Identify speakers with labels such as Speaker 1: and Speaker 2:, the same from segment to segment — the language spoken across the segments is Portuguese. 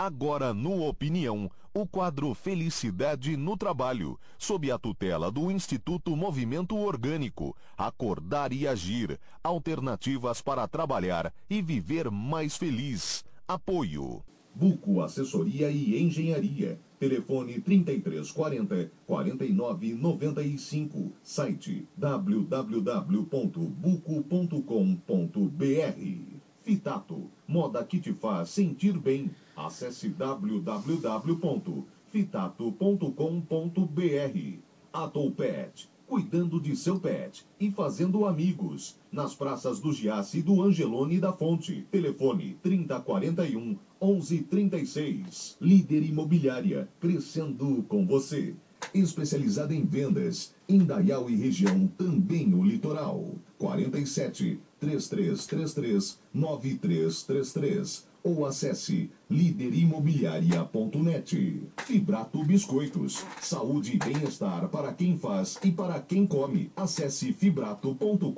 Speaker 1: Agora no Opinião, o quadro Felicidade no Trabalho, sob a tutela do Instituto Movimento Orgânico. Acordar e agir. Alternativas para trabalhar e viver mais feliz. Apoio.
Speaker 2: Buco Assessoria e Engenharia. Telefone 3340 4995. Site www.buco.com.br. Fitato, moda que te faz sentir bem. Acesse www.fitato.com.br. Atopet, cuidando de seu pet e fazendo amigos. Nas praças do Giasse do Angelone da Fonte. Telefone 3041 1136. Líder Imobiliária, crescendo com você. Especializada em vendas, Indaial e região, também o litoral. 47 3333 9333 ou acesse liderimobiliaria.net. Fibrato Biscoitos. Saúde e bem-estar para quem faz e para quem come. Acesse fibrato.com.br.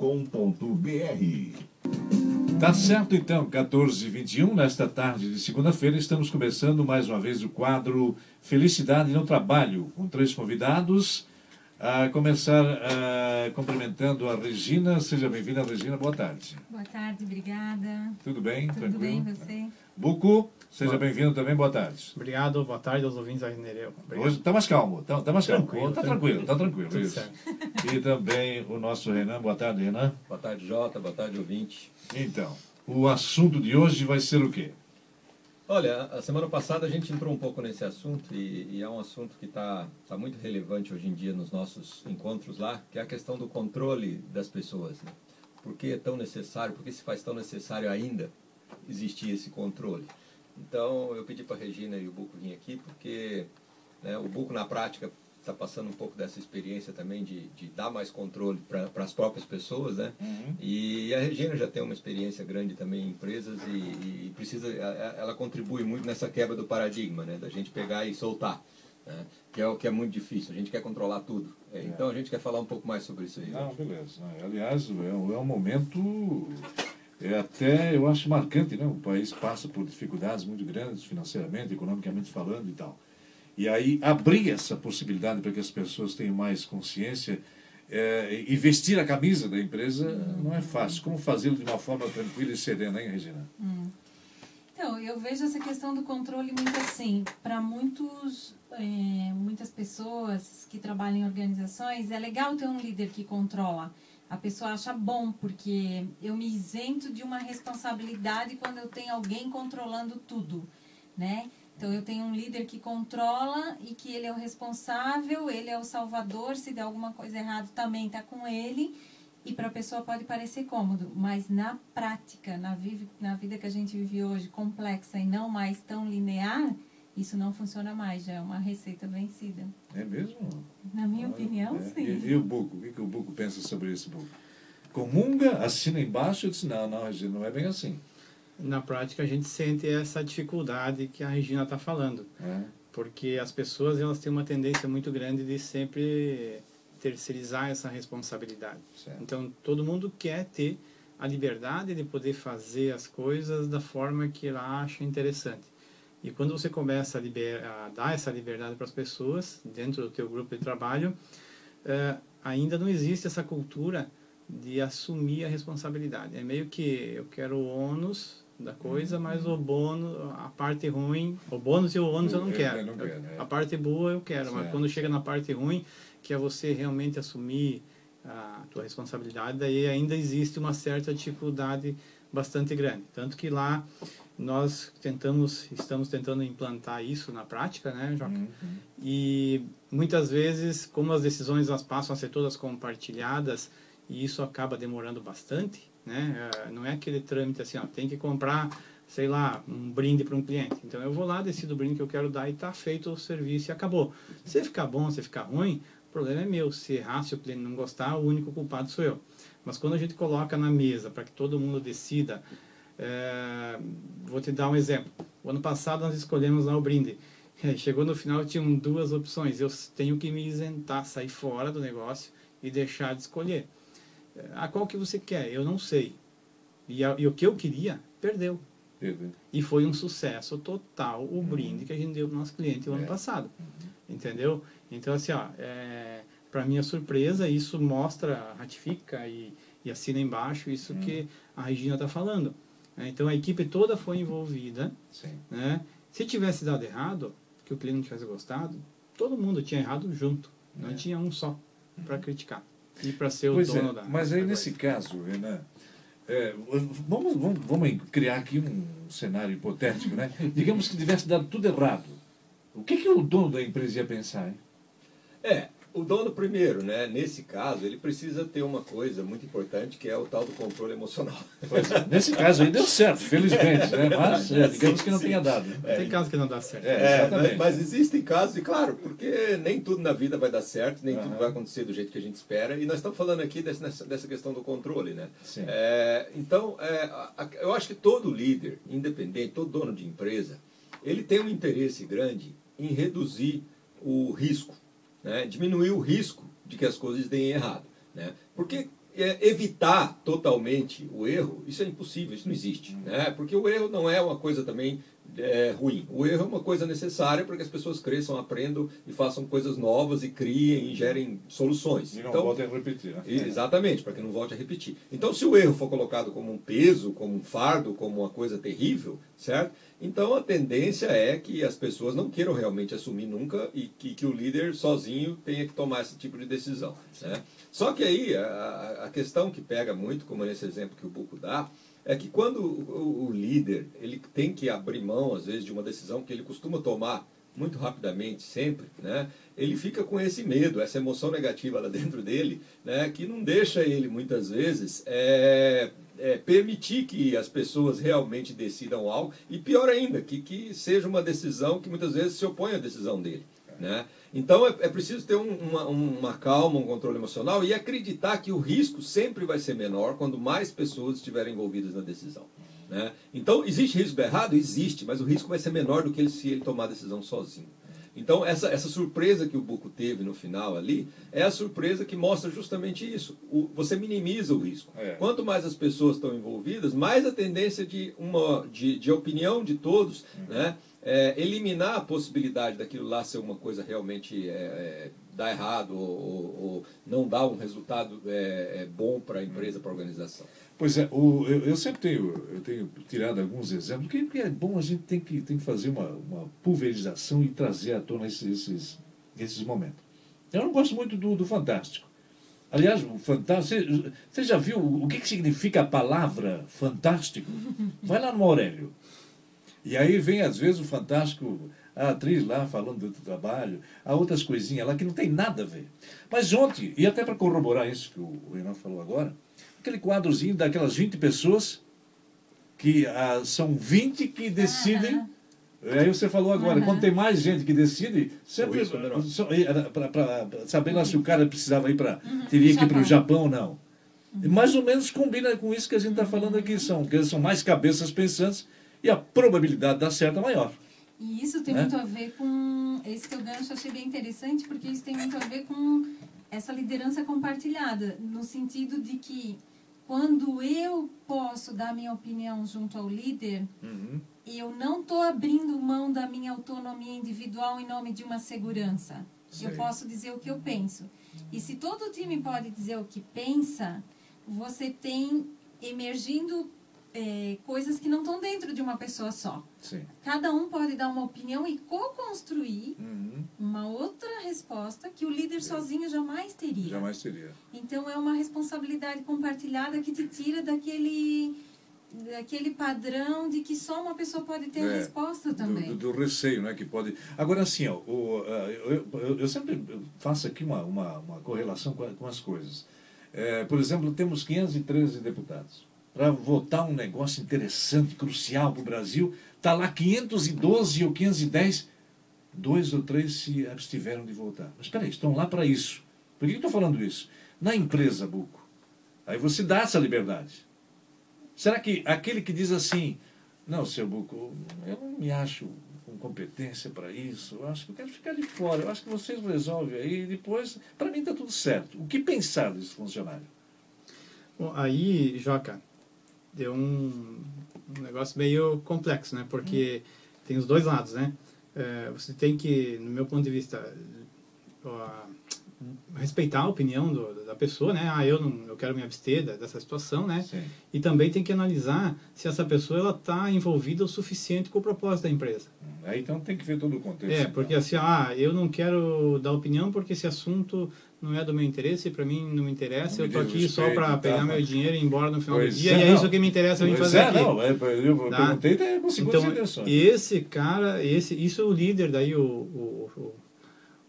Speaker 3: Tá certo então, 14 h 21 nesta tarde de segunda-feira, estamos começando mais uma vez o quadro Felicidade no Trabalho, com três convidados. A começar uh, cumprimentando a Regina. Seja bem-vinda, Regina. Boa tarde.
Speaker 4: Boa tarde, obrigada.
Speaker 3: Tudo bem?
Speaker 4: Tudo
Speaker 3: Tranquilo?
Speaker 4: bem, você?
Speaker 3: Buco, seja bem-vindo também. Boa tarde.
Speaker 5: Obrigado, boa tarde aos ouvintes da Mineireu.
Speaker 3: Hoje está mais calmo, está tá mais calmo.
Speaker 5: Tranquilo,
Speaker 3: Está
Speaker 5: tranquilo.
Speaker 3: tranquilo, está tranquilo.
Speaker 5: Tudo
Speaker 3: isso.
Speaker 5: certo.
Speaker 3: E também o nosso Renan. Boa tarde, Renan.
Speaker 6: Boa tarde, Jota. Boa tarde, ouvinte.
Speaker 3: Então, o assunto de hoje vai ser o quê?
Speaker 6: Olha, a semana passada a gente entrou um pouco nesse assunto e, e é um assunto que está tá muito relevante hoje em dia nos nossos encontros lá, que é a questão do controle das pessoas. Né? Por que é tão necessário, por que se faz tão necessário ainda existir esse controle? Então, eu pedi para a Regina e o Buco vir aqui, porque né, o Buco, na prática, está passando um pouco dessa experiência também de, de dar mais controle para as próprias pessoas, né? E a Regina já tem uma experiência grande também em empresas e, e precisa, ela contribui muito nessa quebra do paradigma, né? Da gente pegar e soltar, né? Que é o que é muito difícil. A gente quer controlar tudo. É, Então a gente quer falar um pouco mais sobre isso aí.
Speaker 3: Não, beleza. Aliás, é um, é um momento é até, eu acho, marcante, né? O país passa por dificuldades muito grandes, financeiramente, economicamente falando e tal. E aí, abrir essa possibilidade para que as pessoas tenham mais consciência é, e vestir a camisa da empresa não é fácil. Como fazê-lo de uma forma tranquila e serena, hein, Regina?
Speaker 4: Então, eu vejo essa questão do controle muito assim. Para muitos, é, muitas pessoas que trabalham em organizações, é legal ter um líder que controla. A pessoa acha bom, porque eu me isento de uma responsabilidade quando eu tenho alguém controlando tudo, né? Então, eu tenho um líder que controla e que ele é o responsável, ele é o salvador, se der alguma coisa errada também está com ele. E para a pessoa pode parecer cômodo, mas na prática, na, vive, na vida que a gente vive hoje, complexa e não mais tão linear, isso não funciona mais, já é uma receita vencida.
Speaker 3: É mesmo?
Speaker 4: Na minha opinião,
Speaker 3: É.
Speaker 4: sim.
Speaker 3: E, e o Buco? O que, que o Buco pensa sobre isso, Buco? Comunga, assina embaixo e disse, não, não, Regina, não é bem assim.
Speaker 5: Na prática, a gente sente essa dificuldade que a Regina está falando.
Speaker 3: né?
Speaker 5: Porque as pessoas elas têm uma tendência muito grande de sempre terceirizar essa responsabilidade.
Speaker 3: Certo.
Speaker 5: Então, todo mundo quer ter a liberdade de poder fazer as coisas da forma que ela acha interessante. E quando você começa a, liber- a dar essa liberdade para as pessoas dentro do teu grupo de trabalho, eh, ainda não existe essa cultura de assumir a responsabilidade. É meio que eu quero o ônus da coisa, mas o bônus, a parte ruim, o bônus e o ônus eu não
Speaker 3: Eu-
Speaker 5: quero.
Speaker 3: eu não quero, é.
Speaker 5: A parte boa eu quero, mas
Speaker 3: Certo.
Speaker 5: quando chega na parte ruim, que é você realmente assumir a tua responsabilidade, daí ainda existe uma certa dificuldade bastante grande. Tanto que lá nós tentamos, estamos tentando implantar isso na prática, né, Joca? E muitas vezes, como as decisões elas passam a ser todas compartilhadas, e isso acaba demorando bastante, né? Eh, Não é aquele trâmite assim, ó, tem que comprar, sei lá, um brinde para um cliente. Então eu vou lá, decido o brinde que eu quero dar e está feito o serviço e acabou. Se ficar bom, se ficar ruim, o problema é meu. Se errar, se o cliente não gostar, o único culpado sou eu. Mas quando a gente coloca na mesa para que todo mundo decida, eh, vou te dar um exemplo. O ano passado nós escolhemos lá o brinde. Chegou no final, tinham duas opções. Eu tenho que me isentar, sair fora do negócio e deixar de escolher. A qual que você quer? Eu não sei. E, a- e o que eu queria, perdeu. E foi um sucesso total o brinde que a gente deu para o nosso cliente o ano
Speaker 3: É.
Speaker 5: passado. Entendeu? Então, assim, ó, é, para minha surpresa, isso mostra, ratifica e, e assina embaixo isso que a Regina está falando. né? Então, a equipe toda foi envolvida.
Speaker 3: Sim.
Speaker 5: Né? Se tivesse dado errado, que o cliente não tivesse gostado, todo mundo tinha errado junto. Não
Speaker 3: É.
Speaker 5: tinha um só para criticar. E para ser o
Speaker 3: Pois
Speaker 5: dono
Speaker 3: é,
Speaker 5: da.
Speaker 3: mas aí nesse caso, Renan, é, vamos, vamos, vamos criar aqui um cenário hipotético, né? Digamos que tivesse dado tudo errado. O que, que o dono da empresa ia pensar, hein?
Speaker 6: É, o dono primeiro, né? Nesse caso, ele precisa ter uma coisa muito importante que é o tal do controle emocional.
Speaker 3: Pois é, nesse caso aí deu certo, felizmente, né? Mas é, digamos que não tenha dado. né?
Speaker 5: Tem casos que não dá certo.
Speaker 3: É,
Speaker 6: É,
Speaker 3: exatamente.
Speaker 6: mas, mas existem casos, e claro, porque nem tudo na vida vai dar certo, nem
Speaker 3: Aham.
Speaker 6: tudo vai acontecer do jeito que a gente espera, e nós estamos falando aqui nessa, dessa questão do controle, né?
Speaker 3: Sim.
Speaker 6: É, então, é, a- a- eu acho que todo líder, independente, todo dono de empresa, ele tem um interesse grande em reduzir o risco, né? diminuir o risco de que as coisas deem errado. Né? Porque é, evitar totalmente o erro, isso é impossível, isso não existe. Né? Porque o erro não é uma coisa também é, ruim. O erro é uma coisa necessária para que as pessoas cresçam, aprendam e façam coisas novas e criem e gerem soluções.
Speaker 3: E não
Speaker 6: Então,
Speaker 3: voltem a repetir, né?
Speaker 6: Exatamente, para que não volte a repetir. Então, se o erro for colocado como um peso, como um fardo, como uma coisa terrível, certo? Então, a tendência é que as pessoas não queiram realmente assumir nunca e que, que o líder sozinho tenha que tomar esse tipo de decisão. Né? Só que aí, a, a questão que pega muito, como nesse exemplo que o Buco dá, é que quando o, o líder ele tem que abrir mão, às vezes, de uma decisão que ele costuma tomar muito rapidamente, sempre, né? ele fica com esse medo, essa emoção negativa lá dentro dele, né? que não deixa ele, muitas vezes, é, é, permitir que as pessoas realmente decidam algo, e pior ainda, que, que seja uma decisão que muitas vezes se opõe à decisão dele. Né? Então é, é preciso ter um- uma, uma calma, um controle emocional e acreditar que o risco sempre vai ser menor quando mais pessoas estiverem envolvidas na decisão. Né? Então, existe risco errado? Existe, mas o risco vai ser menor do que ele, se ele tomar a decisão sozinho. Então, essa, essa surpresa que o Buco teve no final ali é a surpresa que mostra justamente isso. O- você minimiza o risco.
Speaker 3: É.
Speaker 6: Quanto mais as pessoas estão envolvidas, mais a tendência de, uma, de, de opinião de todos né, é, eliminar a possibilidade daquilo lá ser uma coisa realmente é, é, dar errado ou, ou- ou não dar um resultado é, é, bom para a empresa, para a organização.
Speaker 3: Pois é, o, eu, eu sempre tenho, eu tenho tirado alguns exemplos, porque é bom a gente tem que, tem que fazer uma, uma pulverização e trazer à tona esses, esses, esses momentos. Eu não gosto muito do, do Fantástico. Aliás, o Fantástico, você, já viu o que, que significa a palavra fantástico? Vai lá no Aurélio. E aí vem, às vezes, o Fantástico, a atriz lá falando do trabalho, há outras coisinhas lá que não tem nada a ver. Mas ontem, e até para corroborar isso que o Renan falou agora, aquele quadrozinho daquelas 20 pessoas, que ah, são 20 que decidem. Aí você falou agora,
Speaker 4: Aham.
Speaker 3: quando tem mais gente que decide, sempre
Speaker 6: é
Speaker 3: saber lá se o cara precisava ir para. teria que ir para o Japão ou não. E mais ou menos combina com isso que a gente está falando aqui, são, que são mais cabeças pensantes e a probabilidade de dar certo é maior.
Speaker 4: E isso tem
Speaker 3: Né?
Speaker 4: muito a ver com. Esse teu gancho eu achei bem interessante, porque isso tem muito a ver com essa liderança compartilhada, no sentido de que quando eu posso dar minha opinião junto ao líder, eu não estou abrindo mão da minha autonomia individual em nome de uma segurança.
Speaker 3: Sei.
Speaker 4: Eu posso dizer o que eu penso. E se todo o time pode dizer o que pensa, você tem emergindo eh, coisas que não estão dentro de uma pessoa só.
Speaker 3: Sim.
Speaker 4: Cada um pode dar uma opinião e co-construir
Speaker 3: Uhum.
Speaker 4: uma outra resposta que o líder sozinho jamais teria.
Speaker 3: Jamais teria.
Speaker 4: Então é uma responsabilidade compartilhada que te tira daquele daquele padrão de que só uma pessoa pode ter a
Speaker 3: É,
Speaker 4: resposta
Speaker 3: do,
Speaker 4: também.
Speaker 3: do- do receio, né, que pode... Agora, assim, ó, o, eu, eu- eu sempre faço aqui uma, uma, uma correlação com, a- com as coisas. É, por exemplo, temos 513 deputados. Para votar um negócio interessante, crucial para o Brasil, está lá 512 ou 510, dois ou três se abstiveram de votar. Mas espera aí, estão lá para isso. Por que estou falando isso? Na empresa, Buco, aí você dá essa liberdade. Será que aquele que diz assim, não, seu Buco, eu não me acho com competência para isso, eu acho que eu quero ficar de fora, eu acho que vocês resolvem aí, depois, para mim está tudo certo. O que pensar desse funcionário?
Speaker 5: Bom, aí, Joca, deu um, um negócio meio complexo, né? Porque tem os dois lados, né? É, você tem que, no meu ponto de vista, respeitar a opinião do, da pessoa, né? Ah, eu não, eu quero me abster dessa situação, né?
Speaker 3: Sim.
Speaker 5: E também tem que analisar se essa pessoa ela está envolvida o suficiente com o propósito da empresa.
Speaker 3: Aí então tem que ver todo o contexto.
Speaker 5: É, porque assim, ah, eu não quero dar opinião porque esse assunto não é do meu interesse, para mim não me interessa,
Speaker 3: Não
Speaker 5: eu tô aqui só para
Speaker 3: tá,
Speaker 5: pegar
Speaker 3: mas-
Speaker 5: meu dinheiro e ir embora no final
Speaker 3: Pois
Speaker 5: do dia,
Speaker 3: é,
Speaker 5: e é
Speaker 3: não.
Speaker 5: isso que me interessa
Speaker 3: Pois
Speaker 5: fazer
Speaker 3: é,
Speaker 5: aqui.
Speaker 3: não, é, eu
Speaker 5: Tá?
Speaker 3: perguntei até com segundas
Speaker 5: Então,
Speaker 3: intenções.
Speaker 5: esse cara, esse, isso é o líder daí, o, o, o,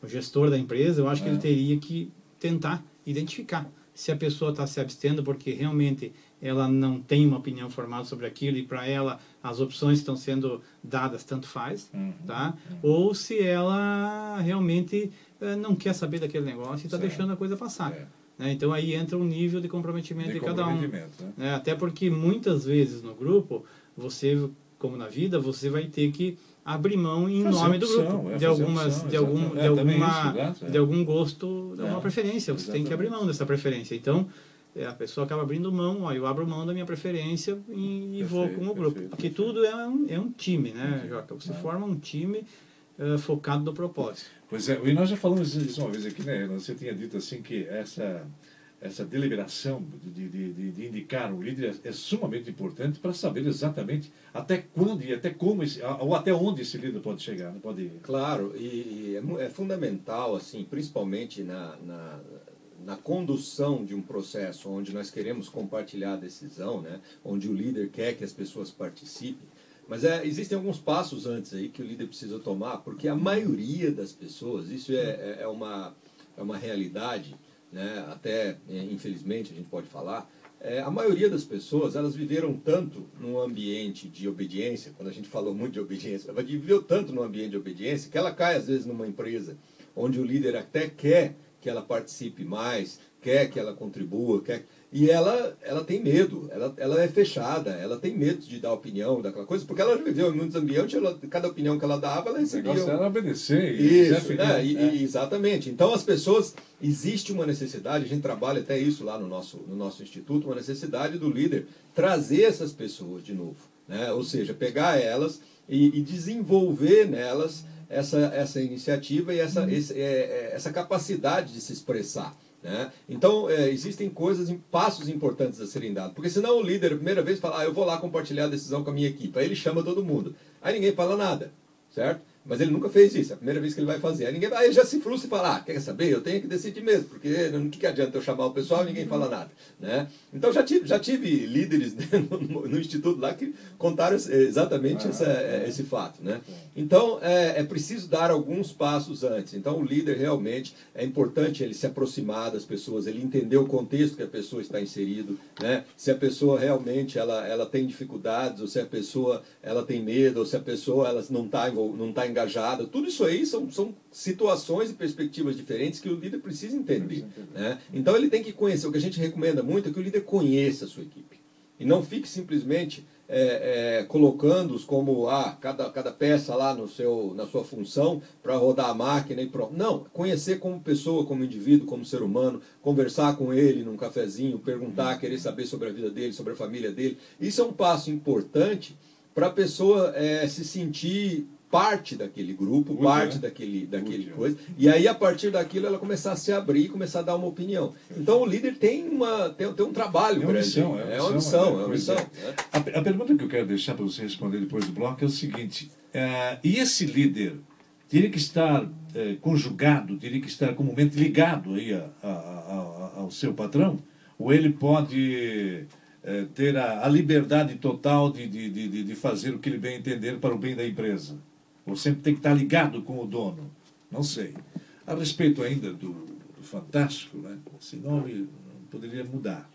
Speaker 5: o gestor da empresa, eu acho que
Speaker 3: É.
Speaker 5: ele teria que tentar identificar se a pessoa está se abstendo porque realmente ela não tem uma opinião formada sobre aquilo e para ela as opções estão sendo dadas tanto faz,
Speaker 3: Uhum.
Speaker 5: tá? Ou se ela realmente eh, não quer saber daquele negócio e está deixando a coisa passar.
Speaker 3: É,
Speaker 5: né? Então aí entra um nível de comprometimento de,
Speaker 3: de
Speaker 5: cada um.
Speaker 3: comprometimento, né?
Speaker 5: né? Até porque muitas vezes no grupo, você, como na vida, você vai ter que abrir mão em
Speaker 3: Fazer
Speaker 5: nome do
Speaker 3: opção,
Speaker 5: grupo,
Speaker 3: é,
Speaker 5: de algumas,
Speaker 3: opção,
Speaker 5: de algum,
Speaker 3: exatamente.
Speaker 5: de
Speaker 3: É,
Speaker 5: alguma,
Speaker 3: exato, é.
Speaker 5: de algum gosto, de
Speaker 3: É,
Speaker 5: uma preferência. Você tem que abrir mão dessa preferência. Então é, a pessoa acaba abrindo mão, ó, eu abro mão da minha preferência e, e vou
Speaker 3: Perfeito,
Speaker 5: com o grupo.
Speaker 3: perfeito,
Speaker 5: Porque
Speaker 3: perfeito.
Speaker 5: tudo é um, é um time, né, Joca? Você
Speaker 3: é.
Speaker 5: forma um time eh, focado no propósito.
Speaker 3: Pois é, e nós já falamos isso uma vez aqui, né? Você tinha dito assim que essa, essa deliberação de, de, de, de indicar um líder é, é sumamente importante para saber exatamente até quando e até como, esse, ou até onde esse líder pode chegar, não pode
Speaker 6: Claro, e, e é, é fundamental, assim, principalmente na, na, na condução de um processo onde nós queremos compartilhar a decisão, né, onde o líder quer que as pessoas participem. Mas é, existem alguns passos antes aí que o líder precisa tomar, porque a maioria das pessoas, isso é, é, é uma, é uma realidade, né, até é, infelizmente a gente pode falar, é, a maioria das pessoas, elas viveram tanto num ambiente de obediência, quando a gente falou muito de obediência, ela viveu tanto num ambiente de obediência que ela cai às vezes numa empresa onde o líder até quer que ela participe mais, quer que ela contribua, quer... e ela, ela tem medo, ela, ela é fechada, ela tem medo de dar opinião daquela coisa, porque ela já viveu em muitos ambientes, ela, cada opinião que ela dava, ela
Speaker 3: O
Speaker 6: recebia.
Speaker 3: negócio
Speaker 6: um-
Speaker 3: era obedecer e ser
Speaker 6: isso, né? E-
Speaker 3: né?
Speaker 6: e- exatamente. Então as pessoas existe uma necessidade, a gente trabalha até isso lá no nosso no nosso instituto, uma necessidade do líder trazer essas pessoas de novo, né? Ou seja, pegar elas e, e desenvolver nelas essa essa iniciativa e essa esse, é, é, essa capacidade de se expressar. Né? Então, é, existem coisas, passos importantes a serem dados. Porque senão o líder, a primeira vez, fala, ah, eu vou lá compartilhar a decisão com a minha equipe. Aí ele chama todo mundo. Aí ninguém fala nada, certo? Mas ele nunca fez isso, é a primeira vez que ele vai fazer. Aí ninguém aí ele já se frustra e fala, ah, quer saber? Eu tenho que decidir mesmo, porque o que, que adianta eu chamar o pessoal e ninguém fala nada. Né? Então já tive, já tive líderes no, no instituto lá que contaram exatamente
Speaker 3: Ah,
Speaker 6: essa-
Speaker 3: é.
Speaker 6: esse fato. Né? Então é, é preciso dar alguns passos antes. Então o líder realmente é importante ele se aproximar das pessoas, ele entender o contexto que a pessoa está inserido, né? Se a pessoa realmente ela, ela tem dificuldades, ou se a pessoa ela tem medo, ou se a pessoa ela não está não tá engajada, tudo isso aí são, são situações e perspectivas diferentes que o líder precisa entender. Né? Então ele tem que conhecer. O que a gente recomenda muito é que o líder conheça a sua equipe. E não fique simplesmente é, é, colocando-os como ah, cada, cada peça lá no seu, na sua função para rodar a máquina e pronto. Não, conhecer como pessoa, como indivíduo, como ser humano, conversar com ele num cafezinho, perguntar, querer saber sobre a vida dele, sobre a família dele. Isso é um passo importante para a pessoa é, se sentir parte daquele grupo,
Speaker 3: Útil,
Speaker 6: parte
Speaker 3: né?
Speaker 6: daquele, daquele coisa. E aí, a partir daquilo, ela começar a se abrir, começar a dar uma opinião. Então, o líder tem, uma, tem, tem um trabalho
Speaker 3: É uma
Speaker 6: grande.
Speaker 3: missão,
Speaker 6: é,
Speaker 3: é
Speaker 6: uma missão,
Speaker 3: missão,
Speaker 6: é uma
Speaker 3: pois
Speaker 6: missão.
Speaker 3: é.
Speaker 6: né?
Speaker 3: A, a pergunta que eu quero deixar para você responder depois do bloco é o seguinte: e esse líder teria que estar conjugado, teria que estar comumente ligado aí a- a- a- ao seu patrão? Ou ele pode ter a, liberdade total de, de, de, de- de fazer o que ele bem entender para o bem da empresa? Ou sempre tem que estar ligado com o dono? Não sei. A respeito ainda do, do Fantástico, né? esse nome poderia mudar.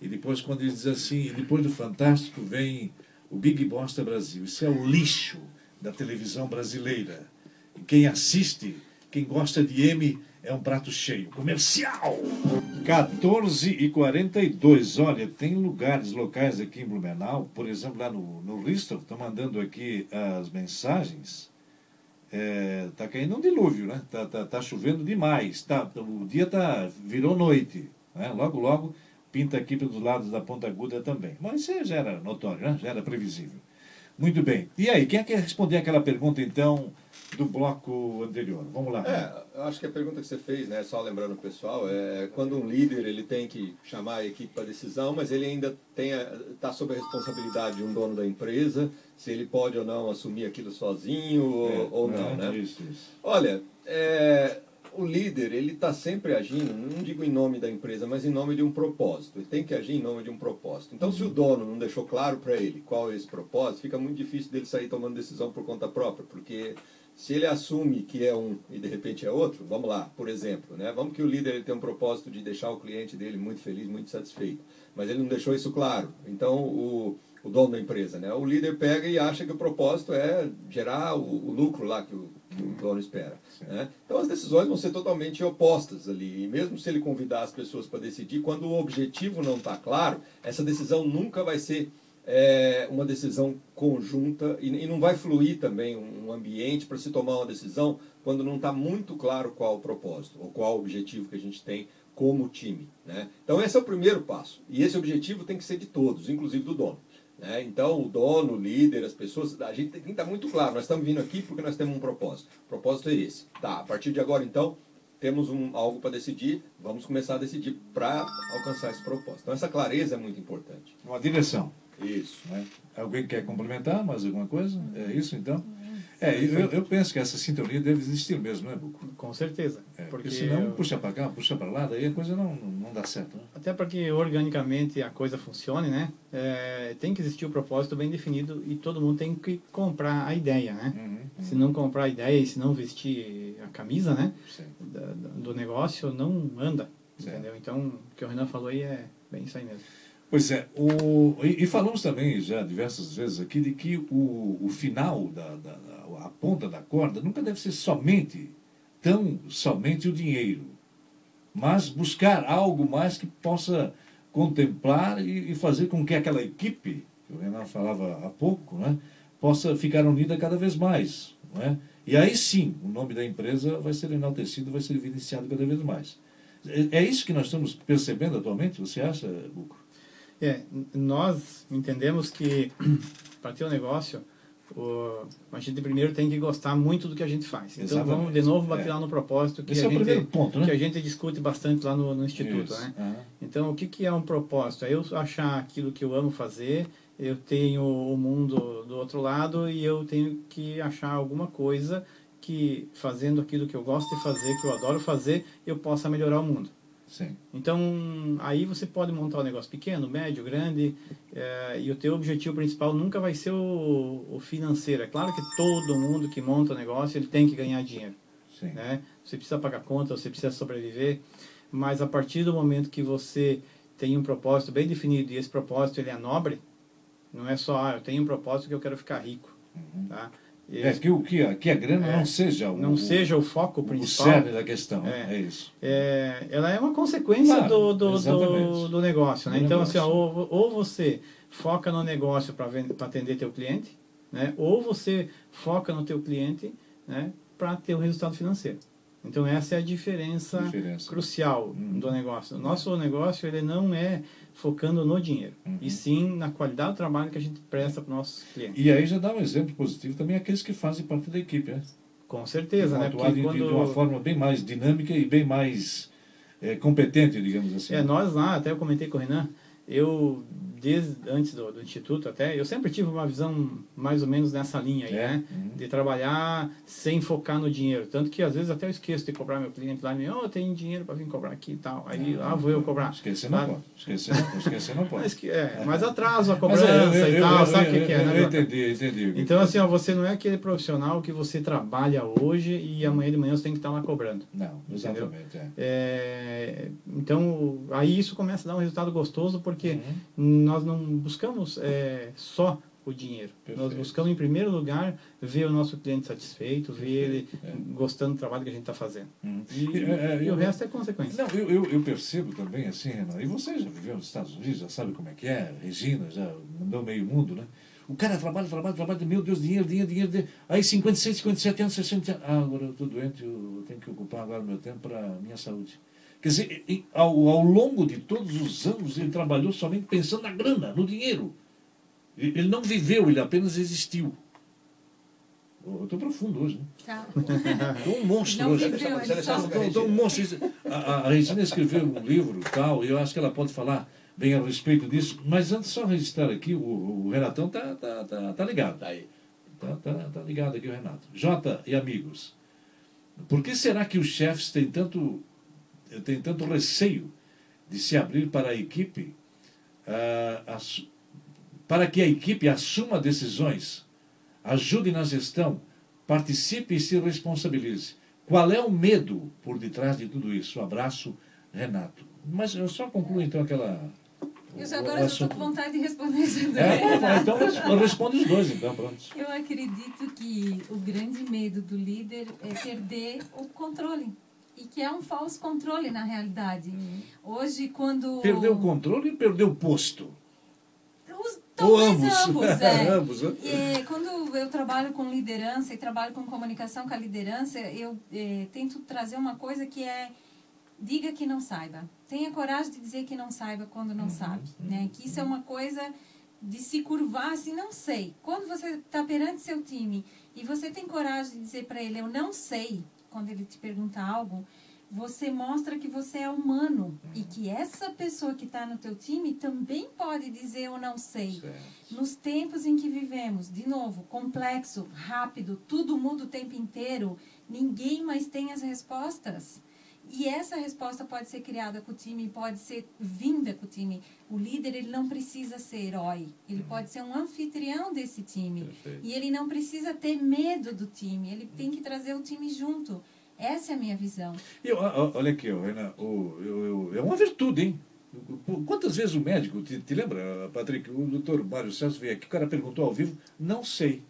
Speaker 3: E depois, quando ele diz assim, depois do Fantástico vem o Big Bosta Brasil. Isso é o lixo da televisão brasileira. E quem assiste, quem gosta de M, é um prato cheio. Comercial! 14 e 42. Olha, tem lugares locais aqui em Blumenau, por exemplo, lá no, no Risto, estão mandando aqui as mensagens. É, tá caindo um dilúvio, né? Tá, tá, tá chovendo demais. Tá, o dia tá, virou noite. Né? Logo, logo, pinta aqui pelos lados da ponta aguda também. Mas isso já era notório, né? já era previsível. Muito bem. E aí, quem é que quer responder aquela pergunta, então, do bloco anterior? Vamos lá.
Speaker 6: É, eu acho que a pergunta que você fez, né, só lembrando o pessoal, é quando um líder ele tem que chamar a equipe para decisão, mas ele ainda está sob a responsabilidade de um dono da empresa, se ele pode ou não assumir aquilo sozinho
Speaker 3: É,
Speaker 6: ou, ou não,
Speaker 3: é,
Speaker 6: né?
Speaker 3: Isso, isso.
Speaker 6: Olha, é, o líder ele está sempre agindo, não digo em nome da empresa, mas em nome de um propósito. Ele tem que agir em nome de um propósito. Então, se o dono não deixou claro para ele qual é esse propósito, fica muito difícil dele sair tomando decisão por conta própria, porque se ele assume que é um e de repente é outro, vamos lá, por exemplo, né? Vamos que o líder ele tem um propósito de deixar o cliente dele muito feliz, muito satisfeito, mas ele não deixou isso claro. Então, o o dono da empresa, né? O líder pega e acha que o propósito é gerar o, o lucro lá que o, que o dono espera. Né? Então as decisões vão ser totalmente opostas ali. E mesmo se ele convidar as pessoas para decidir, quando o objetivo não está claro, essa decisão nunca vai ser é, uma decisão conjunta e, e não vai fluir também um, um ambiente para se tomar uma decisão quando não está muito claro qual o propósito ou qual o objetivo que a gente tem como time. Né? Então esse é o primeiro passo. E esse objetivo tem que ser de todos, inclusive do dono. Né? Então, o dono, o líder, as pessoas, a gente tem que estar muito claro. Nós estamos vindo aqui porque nós temos um propósito. O propósito é esse. Tá, a partir de agora, então, temos um, algo para decidir, vamos começar a decidir para alcançar esse propósito. Então, essa clareza é muito importante.
Speaker 3: Uma direção.
Speaker 6: Isso.
Speaker 3: Né? Alguém quer complementar mais alguma coisa? É isso, então? É, eu, eu penso que essa sintonia deve existir mesmo, não é, Buco?
Speaker 5: Com certeza.
Speaker 3: É, porque,
Speaker 5: porque
Speaker 3: senão puxa para cá, puxa para lá, daí a coisa não, não dá certo. Né?
Speaker 5: Até para que organicamente a coisa funcione, né? É, tem que existir o um propósito bem definido e todo mundo tem que comprar a ideia, né?
Speaker 3: Uhum, uhum.
Speaker 5: Se não comprar a ideia e se não vestir a camisa, né? Da, do negócio, não anda,
Speaker 3: Certo.
Speaker 5: entendeu? Então, o que o Renan falou aí é bem isso aí mesmo.
Speaker 3: Pois é, o, e, e falamos também já diversas vezes aqui de que o, o final, da, da, a ponta da corda, nunca deve ser somente, tão somente o dinheiro, mas buscar algo mais que possa contemplar e, e fazer com que aquela equipe, que o Renan falava há pouco, né, possa ficar unida cada vez mais. Não é? E aí sim, o nome da empresa vai ser enaltecido, vai ser evidenciado cada vez mais. É, é isso que nós estamos percebendo atualmente, você acha, Buco?
Speaker 5: É, nós entendemos que para ter um negócio, o, a gente primeiro tem que gostar muito do que a gente faz. Então
Speaker 3: Exatamente.
Speaker 5: vamos de novo bater
Speaker 3: É.
Speaker 5: lá no propósito que,
Speaker 3: Esse
Speaker 5: a
Speaker 3: é o
Speaker 5: gente,
Speaker 3: ponto, né?
Speaker 5: que a gente discute bastante lá no, no Instituto.
Speaker 3: Isso.
Speaker 5: Né?
Speaker 3: Aham.
Speaker 5: Então, o que, que é um propósito? É eu achar aquilo que eu amo fazer, eu tenho o mundo do outro lado e eu tenho que achar alguma coisa que, fazendo aquilo que eu gosto de fazer, que eu adoro fazer, eu possa melhorar o mundo.
Speaker 3: Sim.
Speaker 5: Então, aí você pode montar um negócio pequeno, médio, grande, eh, e o teu objetivo principal nunca vai ser o, o financeiro. É claro que todo mundo que monta um negócio, ele tem que ganhar dinheiro
Speaker 3: Sim.
Speaker 5: né? Você precisa pagar conta, você precisa sobreviver, mas a partir do momento que você tem um propósito bem definido e esse propósito ele é nobre, não é só, ah, eu tenho um propósito que eu quero ficar rico, tá? E
Speaker 3: É que, o, que, a, que a grana
Speaker 5: É.
Speaker 3: não seja o,
Speaker 5: não seja o foco
Speaker 3: o, o
Speaker 5: principal,
Speaker 3: cerne da questão.
Speaker 5: É.
Speaker 3: É, isso.
Speaker 5: é, ela é uma consequência
Speaker 3: Claro,
Speaker 5: do, do, do, do negócio, né?
Speaker 3: Do
Speaker 5: Então,
Speaker 3: negócio.
Speaker 5: assim, ó, ou, ou você foca no negócio para atender teu cliente, né? Ou você foca no teu cliente, né? Para ter o resultado financeiro. Então, essa é a diferença,
Speaker 3: Diferença.
Speaker 5: crucial
Speaker 3: Uhum.
Speaker 5: do negócio. O nosso negócio, ele não é focando no dinheiro,
Speaker 3: Uhum.
Speaker 5: e sim na qualidade do trabalho que a gente presta para nossos clientes.
Speaker 3: E aí já dá um exemplo positivo também aqueles que fazem parte da equipe, né?
Speaker 5: Com certeza, né? Porque
Speaker 3: de,
Speaker 5: quando...
Speaker 3: de uma forma bem mais dinâmica e bem mais eh, competente, digamos assim.
Speaker 5: É, nós lá, até eu comentei com o Renan, eu, desde antes do, do Instituto até, eu sempre tive uma visão mais ou menos nessa linha aí,
Speaker 3: É,
Speaker 5: né?
Speaker 3: uhum.
Speaker 5: De trabalhar sem focar no dinheiro. Tanto que às vezes até eu esqueço de cobrar meu cliente lá, e oh, tem dinheiro para vir cobrar aqui e tal. Aí lá vou eu cobrar.
Speaker 3: Esquecer não
Speaker 5: Sabe?
Speaker 3: pode. Esquecer não, esquecer não pode.
Speaker 5: Mas, que, é, mas atraso a
Speaker 3: Mas,
Speaker 5: cobrança
Speaker 3: é, eu-
Speaker 5: e tal,
Speaker 3: eu-
Speaker 5: sabe o que, é, né?
Speaker 3: Entendi, entendi.
Speaker 5: Então, assim, ó, você não é aquele profissional que você trabalha hoje e amanhã de manhã você tem que estar lá cobrando.
Speaker 3: Não, exatamente. É.
Speaker 5: É, então, aí isso começa a dar um resultado gostoso porque
Speaker 3: Uhum.
Speaker 5: nós não buscamos é, só o dinheiro. Nós
Speaker 3: Perfeito.
Speaker 5: buscamos, em primeiro lugar, ver o nosso cliente satisfeito, ver ele
Speaker 3: Perfeito, é.
Speaker 5: gostando do trabalho que a gente está fazendo.
Speaker 3: Uhum.
Speaker 5: E,
Speaker 3: É, é,
Speaker 5: e
Speaker 3: eu-
Speaker 5: o resto é consequência.
Speaker 3: Não, eu, eu, eu percebo também, assim, Renan, e você já viveu nos Estados Unidos, já sabe como é que é, Regina já andou meio mundo, né? O cara trabalha, trabalha, trabalha, meu Deus, dinheiro, dinheiro, dinheiro, dinheiro. Aí 56, 57 anos, 60 anos, ah, agora eu estou doente, eu tenho que ocupar agora meu tempo para minha saúde. Quer dizer, ao, ao longo de todos os anos, ele trabalhou somente pensando na grana, no dinheiro. Ele não viveu, ele apenas existiu. Eu estou profundo hoje, né?
Speaker 4: Tá.
Speaker 3: Estou um monstro
Speaker 4: Não
Speaker 3: hoje.
Speaker 4: viveu,
Speaker 3: Estou um monstro. A, a, a Regina escreveu um livro e tal, e eu acho que ela pode falar bem a respeito disso. Mas antes, só registrar aqui, o, o Renatão tá, tá, tá, tá ligado.
Speaker 6: Tá aí.
Speaker 3: Tá, tá, tá ligado aqui o Renato. Jota e amigos, por que será que os chefes têm tanto, têm tanto receio de se abrir para a equipe, ah, para que a equipe assuma decisões, ajude na gestão, participe e se responsabilize? Qual é o medo por detrás de tudo isso? Um abraço, Renato. Mas eu só concluo então aquela.
Speaker 4: Eu já agora estou com vontade de responder isso também.
Speaker 3: É, então res- responde os dois, então, pronto.
Speaker 4: Eu acredito que o grande medo do líder é perder o controle. E que é um falso controle na realidade. Hoje, quando.
Speaker 3: Perdeu o controle e perdeu o posto.
Speaker 4: Os,
Speaker 3: Ou
Speaker 4: talvez
Speaker 3: ambos.
Speaker 4: ambos, é.
Speaker 3: ambos, né?
Speaker 4: E, quando eu trabalho com liderança e trabalho com comunicação com a liderança, eu eh, tento trazer uma coisa que é diga que não saiba. Tenha coragem de dizer que não saiba quando não sabe. Né? Que isso é uma coisa de se curvar assim, não sei. Quando você está perante seu time e você tem coragem de dizer para ele, eu não sei, quando ele te pergunta algo, você mostra que você é humano e que essa pessoa que está no teu time também pode dizer eu não sei. Nos tempos em que vivemos, de novo, complexo, rápido, tudo muda o tempo inteiro, ninguém mais tem as respostas. E essa resposta pode ser criada com o time, pode ser vinda com o time. O líder, ele não precisa ser herói. Ele pode ser um anfitrião desse time.
Speaker 3: Perfeito.
Speaker 4: E ele não precisa ter medo do time. Ele tem que trazer o time junto. Essa é a minha visão.
Speaker 3: E eu- olha aqui, Renan, o- eu- eu- é uma virtude, hein? Quantas vezes o médico, te, te lembra, Patrick, o doutor Mário Celso veio aqui, o cara perguntou ao vivo, não sei.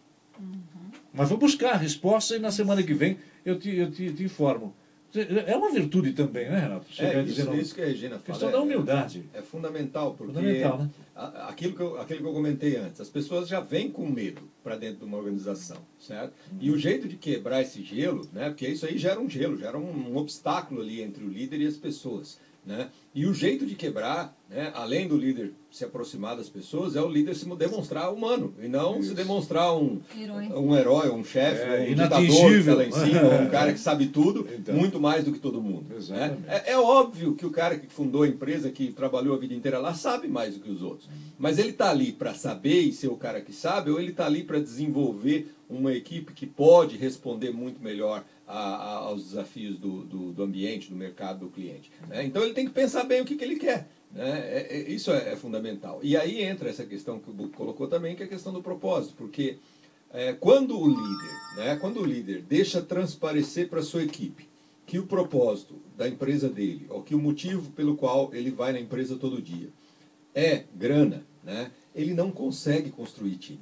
Speaker 3: Mas vou buscar a resposta e na semana que vem eu te, eu te, te informo. É uma virtude também, né, Renato? Chegar
Speaker 6: É, isso,
Speaker 3: não.
Speaker 6: isso que a Regina fala.
Speaker 3: questão
Speaker 6: é-
Speaker 3: da humildade.
Speaker 6: É, fundamental, porque
Speaker 3: Fundamental, né?
Speaker 6: a- aquilo, que eu, aquilo que eu comentei antes, as pessoas já vêm com medo para dentro de uma organização, certo? E o jeito de quebrar esse gelo, né? Porque isso aí gera um gelo, gera um, um obstáculo ali entre o líder e as pessoas, né? E o jeito de quebrar, né? Além do líder se aproximar das pessoas, é o líder se demonstrar humano e não se demonstrar um
Speaker 4: Herói.
Speaker 6: um herói, um chefe,
Speaker 3: É,
Speaker 6: um ditador que está lá em cima, um cara que sabe tudo,
Speaker 3: Então.
Speaker 6: muito mais do que todo mundo. né? É, é óbvio que o cara que fundou a empresa, que trabalhou a vida inteira lá, sabe mais do que os outros. Mas ele está ali para saber e ser o cara que sabe, ou ele está ali para desenvolver uma equipe que pode responder muito melhor a- a- aos desafios do, do, do ambiente, do mercado, do cliente. né? Então ele tem que pensar bem o que, que ele quer. Né? É- é- isso é, é fundamental. E aí entra essa questão que o Buco colocou também, que é a questão do propósito, porque é, quando o líder, né, quando o líder deixa transparecer para sua equipe que o propósito da empresa dele, ou que o motivo pelo qual ele vai na empresa todo dia é grana, né, ele não consegue construir time.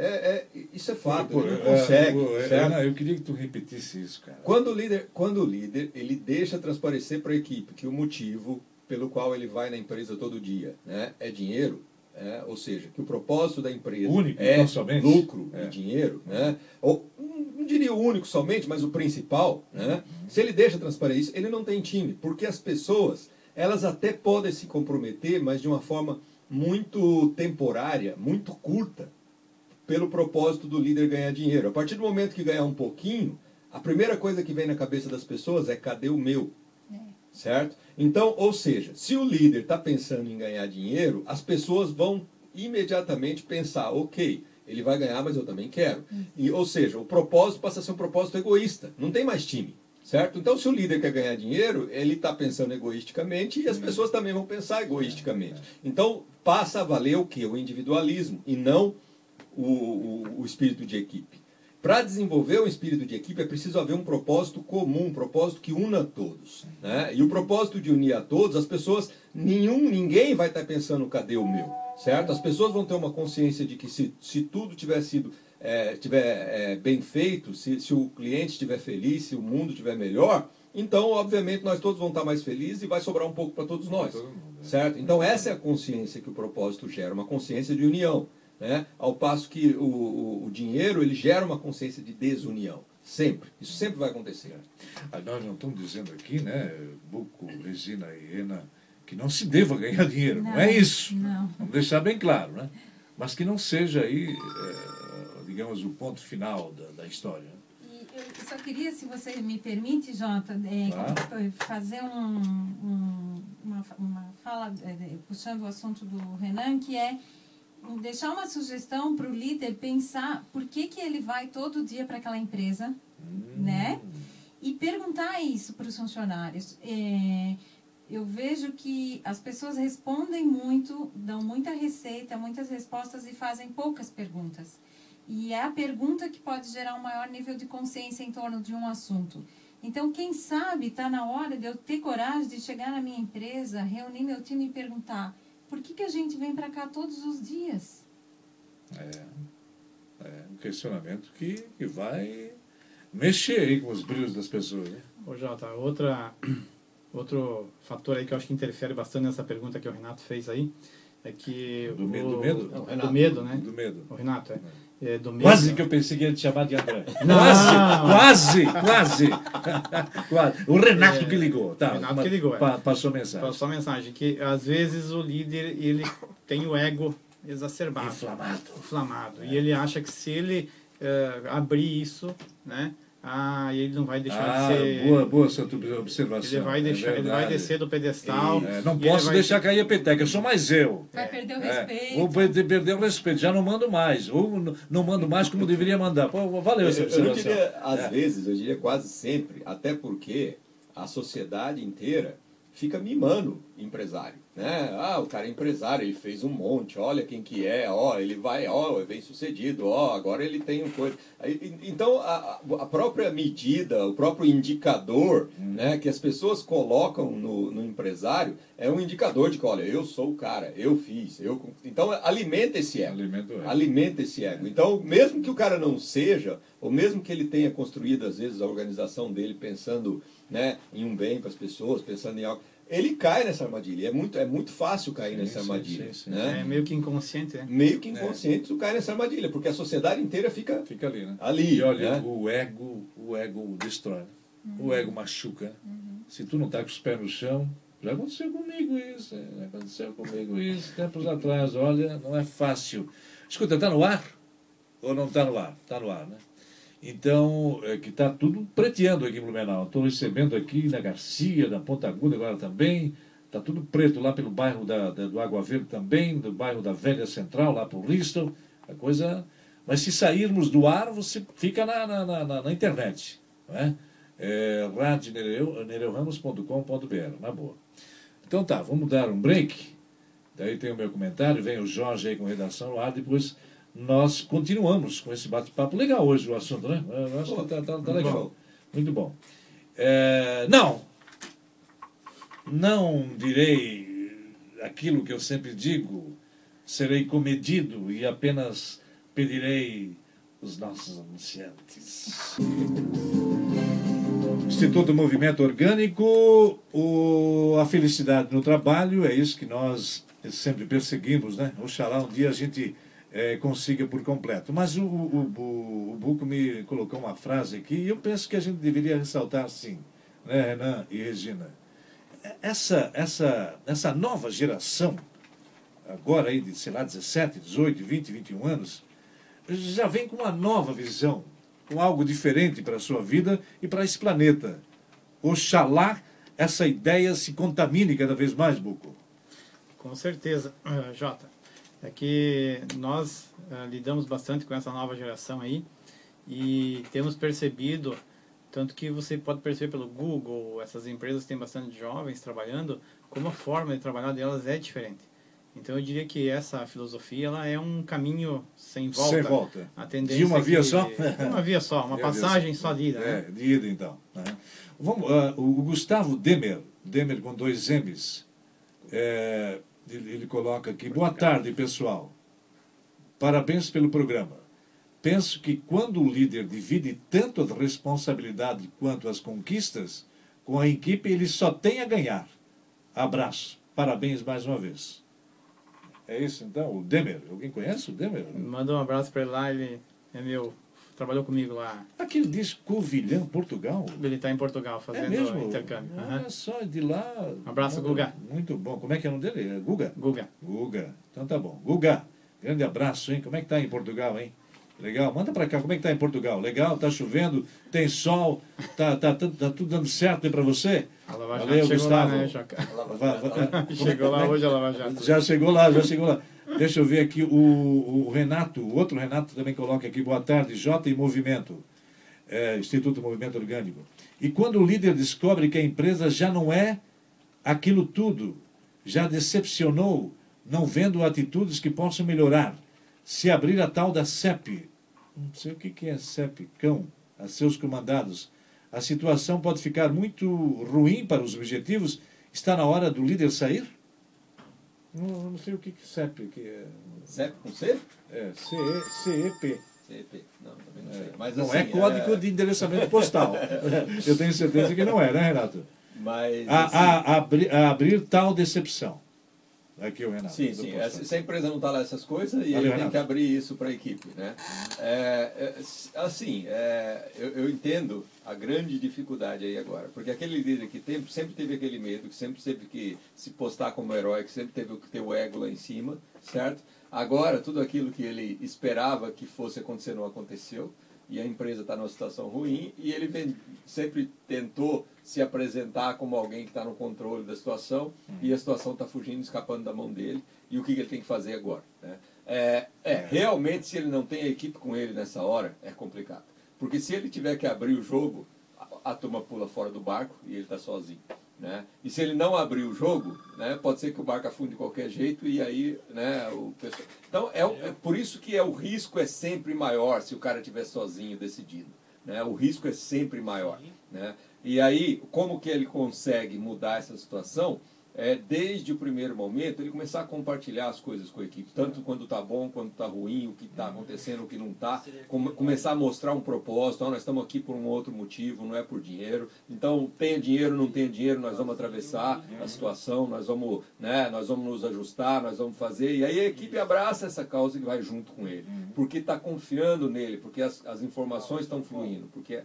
Speaker 6: É, é- isso é fato,
Speaker 3: Pô,
Speaker 6: ele não
Speaker 3: é,
Speaker 6: consegue.
Speaker 3: é,
Speaker 6: certo?
Speaker 3: Renan, eu queria que tu repetisse isso, cara.
Speaker 6: Quando o líder, quando o líder ele deixa transparecer para a equipe que o motivo pelo qual ele vai na empresa todo dia né, é dinheiro, é, ou seja, que o propósito da empresa
Speaker 3: Único,
Speaker 6: é
Speaker 3: não
Speaker 6: lucro
Speaker 3: É.
Speaker 6: e dinheiro, né, ou não não diria o único somente, mas o principal, né, se ele deixa transparecer isso, ele não tem time, porque as pessoas elas até podem se comprometer, mas de uma forma muito temporária, muito curta, pelo propósito do líder ganhar dinheiro. A partir do momento que ganhar um pouquinho, a primeira coisa que vem na cabeça das pessoas é cadê o meu? Certo? Então, ou seja, se o líder está pensando em ganhar dinheiro, as pessoas vão imediatamente pensar, ok, ele vai ganhar, mas eu também quero. E, ou seja, o propósito passa a ser um propósito egoísta. Não tem mais time. Certo? Então, se o líder quer ganhar dinheiro, ele está pensando egoisticamente e as pessoas também vão pensar egoisticamente. Então, passa a valer o que? O individualismo e não o, o, o espírito de equipe. Para desenvolver um espírito de equipe é preciso haver um propósito comum, um propósito que una todos. Né? E o propósito de unir a todos, as pessoas, nenhum, ninguém vai estar pensando cadê o meu, certo? As pessoas vão ter uma consciência de que se, se tudo tiver sido é, tiver é, bem feito, se, se o cliente estiver feliz, se o mundo estiver melhor, então, obviamente, nós todos vamos estar mais felizes e vai sobrar um pouco para todos nós.
Speaker 3: Todo mundo, é.
Speaker 6: Certo? Então, essa é a consciência que o propósito gera, uma consciência de união. Né? Ao passo que o, o, o dinheiro ele gera uma consciência de desunião. Sempre. Isso sempre vai acontecer.
Speaker 3: Ah, nós não estamos dizendo aqui, né, Buco, Regina e Ena, que não se deva ganhar dinheiro. Não, não é isso.
Speaker 4: Não.
Speaker 3: Vamos deixar bem claro, né? Mas que não seja aí, é, digamos, o ponto final da, da história.
Speaker 4: E eu só queria, se você me permite, Jota, é, claro. fazer um, um, uma, uma fala, é, puxando o assunto do Renan, que é deixar uma sugestão para o líder pensar por que, que ele vai todo dia para aquela empresa, hum. né? E perguntar isso para os funcionários. É, eu vejo que as pessoas respondem muito, dão muita receita, muitas respostas e fazem poucas perguntas. E é a pergunta que pode gerar um maior nível de consciência em torno de um assunto. Então, quem sabe está na hora de eu ter coragem de chegar na minha empresa, reunir meu time e perguntar: por que, que a gente vem para cá todos os dias?
Speaker 3: É, é um questionamento que, que vai mexer aí com os brilhos das pessoas. Né?
Speaker 5: Ô, Jota, outra, outro fator aí que eu acho que interfere bastante nessa pergunta que o Renato fez aí é que.
Speaker 3: Do,
Speaker 5: o,
Speaker 3: medo, do medo?
Speaker 5: Não, do medo, né?
Speaker 3: Do medo.
Speaker 5: O Renato, é. é medo.
Speaker 3: Quase que eu pensei que ia te chamar de André. Quase, quase, quase. O Renato é, que ligou. Tá,
Speaker 5: o Renato que ligou. É.
Speaker 3: Passou mensagem.
Speaker 5: Passou a mensagem. Que às vezes o líder ele tem o ego exacerbado.
Speaker 3: Inflamado.
Speaker 5: Inflamado. É. E ele acha que se ele uh, abrir isso, né? Ah, e ele não vai deixar
Speaker 3: ah,
Speaker 5: de ser.
Speaker 3: Boa, boa essa observação.
Speaker 5: Ele vai, deixar, é ele vai descer do pedestal.
Speaker 3: É, não posso deixar cair a peteca, eu sou mais eu.
Speaker 4: Vai perder o respeito.
Speaker 3: vou perder o respeito, já não mando mais. Ou não mando mais como deveria mandar. Pô, valeu essa observação.
Speaker 6: Eu, eu diria, às é. vezes, eu diria quase sempre, até porque a sociedade inteira fica mimando empresário. Né? Ah, o cara é empresário, ele fez um monte, olha quem que é, ó, ele vai, ó, é bem sucedido, ó, agora ele tem um coisa. Então, a, a própria medida, o próprio indicador hum. né, que as pessoas colocam no, no, empresário é um indicador de que, olha, eu sou o cara, eu fiz, eu. Então, alimenta esse ego.
Speaker 3: Alimenta,
Speaker 6: alimenta esse ego. Então, mesmo que o cara não seja, ou mesmo que ele tenha construído, às vezes, a organização dele pensando né, em um bem para as pessoas, pensando em algo ele cai nessa armadilha. É muito, é muito fácil cair sim, nessa armadilha. Sim, sim, né?
Speaker 5: É meio que inconsciente. Né?
Speaker 6: Meio que inconsciente, é. tu cai nessa armadilha, porque a sociedade inteira fica,
Speaker 3: fica ali. Né?
Speaker 6: ali
Speaker 3: e olha,
Speaker 6: né?
Speaker 3: o ego, o ego destrói. Uhum. O ego machuca. Uhum. Se tu não tá com os pés no chão, já aconteceu comigo isso, já aconteceu comigo isso, tempos atrás, olha, não é fácil. Escuta, está no ar? Ou não está no ar? Está no ar, né? Então, é que está tudo preteando aqui em Blumenau. Estou recebendo aqui na Garcia, na Ponta Aguda agora também. Está tudo preto lá pelo bairro da, da, do Água Verde também, do bairro da Velha Central, lá para o Ristel. A coisa. Mas se sairmos do ar, você fica na, na, na, na internet. Não é? É, radionereuramos.com.br, na boa. Então tá, vamos dar um break. Daí tem o meu comentário, vem o Jorge aí com redação ar, depois nós continuamos com esse bate-papo. Legal hoje o assunto, né? Eu acho que tá, tá, tá legal. Bom. Muito bom. É, não, não direi aquilo que eu sempre digo, serei comedido e apenas pedirei os nossos anunciantes. Instituto Movimento Orgânico, o, a felicidade no trabalho, é isso que nós sempre perseguimos, né? Oxalá um dia a gente é, consiga por completo. Mas o, o, o, o Buco me colocou uma frase aqui e eu penso que a gente deveria ressaltar sim, né, Renan e Regina. Essa, essa, essa nova geração, agora aí de, sei lá, 17, 18, 20, 21 anos, já vem com uma nova visão, com algo diferente para a sua vida e para esse planeta. Oxalá essa ideia se contamine cada vez mais, Buco.
Speaker 5: Com certeza, Jota é que nós uh, lidamos bastante com essa nova geração aí e temos percebido, tanto que você pode perceber pelo Google, essas empresas têm bastante jovens trabalhando, como a forma de trabalhar delas é diferente. Então eu diria que essa filosofia ela é um caminho sem volta.
Speaker 3: Sem volta.
Speaker 5: A tendência
Speaker 3: de uma via
Speaker 5: que,
Speaker 3: só?
Speaker 5: Uma via só, uma passagem só de ida.
Speaker 3: É,
Speaker 5: né?
Speaker 3: de ida então. Né? Vamos, uh, o Gustavo Demer, Demer com dois M's, é, ele, coloca aqui: Boa tarde, pessoal. Parabéns pelo programa. Penso que quando o líder divide tanto a responsabilidade quanto as conquistas, com a equipe ele só tem a ganhar. Abraço. Parabéns mais uma vez. É isso então, o Demer. Alguém conhece o Demer?
Speaker 5: Manda um abraço para ele lá, ele é meu, trabalhou comigo lá.
Speaker 3: Aqui ele diz Covilhã, Portugal.
Speaker 5: Ele está em Portugal
Speaker 3: É
Speaker 5: fazendo
Speaker 3: mesmo?
Speaker 5: intercâmbio.
Speaker 3: Olha
Speaker 5: Aham.
Speaker 3: só, de lá.
Speaker 5: Um abraço,
Speaker 3: Muito-
Speaker 5: Guga.
Speaker 3: Muito bom. Como é que é o nome dele? É Guga?
Speaker 5: Guga.
Speaker 3: Guga. Então tá bom. Guga, grande abraço, hein? Como é que tá em Portugal, hein? Legal. Manda pra cá, como é que tá em Portugal? Legal, tá chovendo, tem sol, tá, tá, tá, tá tudo dando certo aí pra você?
Speaker 5: A Lava
Speaker 3: Valeu,
Speaker 5: chegou
Speaker 3: Gustavo.
Speaker 5: lá, né, Joca? Chegou lá hoje a Lava Jato.
Speaker 3: Já chegou lá, já chegou lá. Deixa eu ver aqui o, o Renato, o outro Renato também coloca aqui, boa tarde, J e Movimento, é, Instituto Movimento Orgânico. E quando o líder descobre que a empresa já não é aquilo tudo, já decepcionou, não vendo atitudes que possam melhorar, se abrir a tal da CEP, não sei o que é CEP, cão, a seus comandados, a situação pode ficar muito ruim para os objetivos, está na hora do líder sair? Não, não sei o que que CEP que é.
Speaker 6: CEP com C?
Speaker 3: É, CE, CEP.
Speaker 6: CEP. Não, também não sei. Mas,
Speaker 3: Não
Speaker 6: assim,
Speaker 3: é código de endereçamento postal. Eu tenho certeza que não é, né, Renato?
Speaker 6: Mas,
Speaker 3: A,
Speaker 6: assim,
Speaker 3: a, abri- a abrir tal decepção. Aqui o Renato.
Speaker 6: Sim, sim.
Speaker 3: postal.
Speaker 6: É, Se a empresa não está lá essas coisas, e ele tem que abrir isso para a equipe. Né? É, é, assim, é, eu, eu entendo a grande dificuldade aí agora. Porque aquele líder que tem, sempre teve aquele medo, que sempre teve que se postar como herói, que sempre teve que ter o ego lá em cima, certo? Agora, tudo aquilo que ele esperava que fosse acontecer não aconteceu. E a empresa está numa situação ruim e ele sempre tentou se apresentar como alguém que está no controle da situação e a situação está fugindo, escapando da mão dele. E o que, que ele tem que fazer agora? Né? É, é, realmente, se ele não tem a equipe com ele nessa hora, é complicado. Porque se ele tiver que abrir o jogo, a, a turma pula fora do barco e ele está sozinho. Né? E se ele não abrir o jogo, né, pode ser que o barco afunde de qualquer jeito e aí né, o pessoal... Então, é, é por isso que é, o risco é sempre maior se o cara estiver sozinho decidido. Né? O risco é sempre maior. Né? E aí, como que ele consegue mudar essa situação? É, desde o primeiro momento, ele começar a compartilhar as coisas com a equipe, tanto quando está bom, quando está ruim, o que está acontecendo, o que não está. começar a mostrar um propósito, ó, nós estamos aqui por um outro motivo, não é por dinheiro. Então, tenha dinheiro, não tenha dinheiro, nós vamos atravessar a situação, nós vamos, né, nós vamos nos ajustar, nós vamos fazer. E aí a equipe abraça essa causa e vai junto com ele, porque está confiando nele, porque as, as informações estão fluindo, porque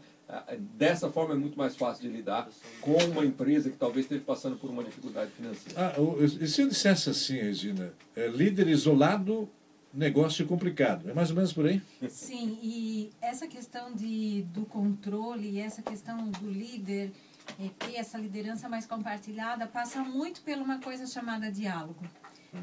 Speaker 6: Dessa forma é muito mais fácil de lidar com uma empresa que talvez esteja passando por uma dificuldade financeira.
Speaker 3: Ah, e se eu dissesse assim, Regina, é, líder isolado, negócio complicado. É mais ou menos por aí?
Speaker 4: Sim, e essa questão de, do controle e essa questão do líder eh, ter essa liderança mais compartilhada passa muito por uma coisa chamada diálogo.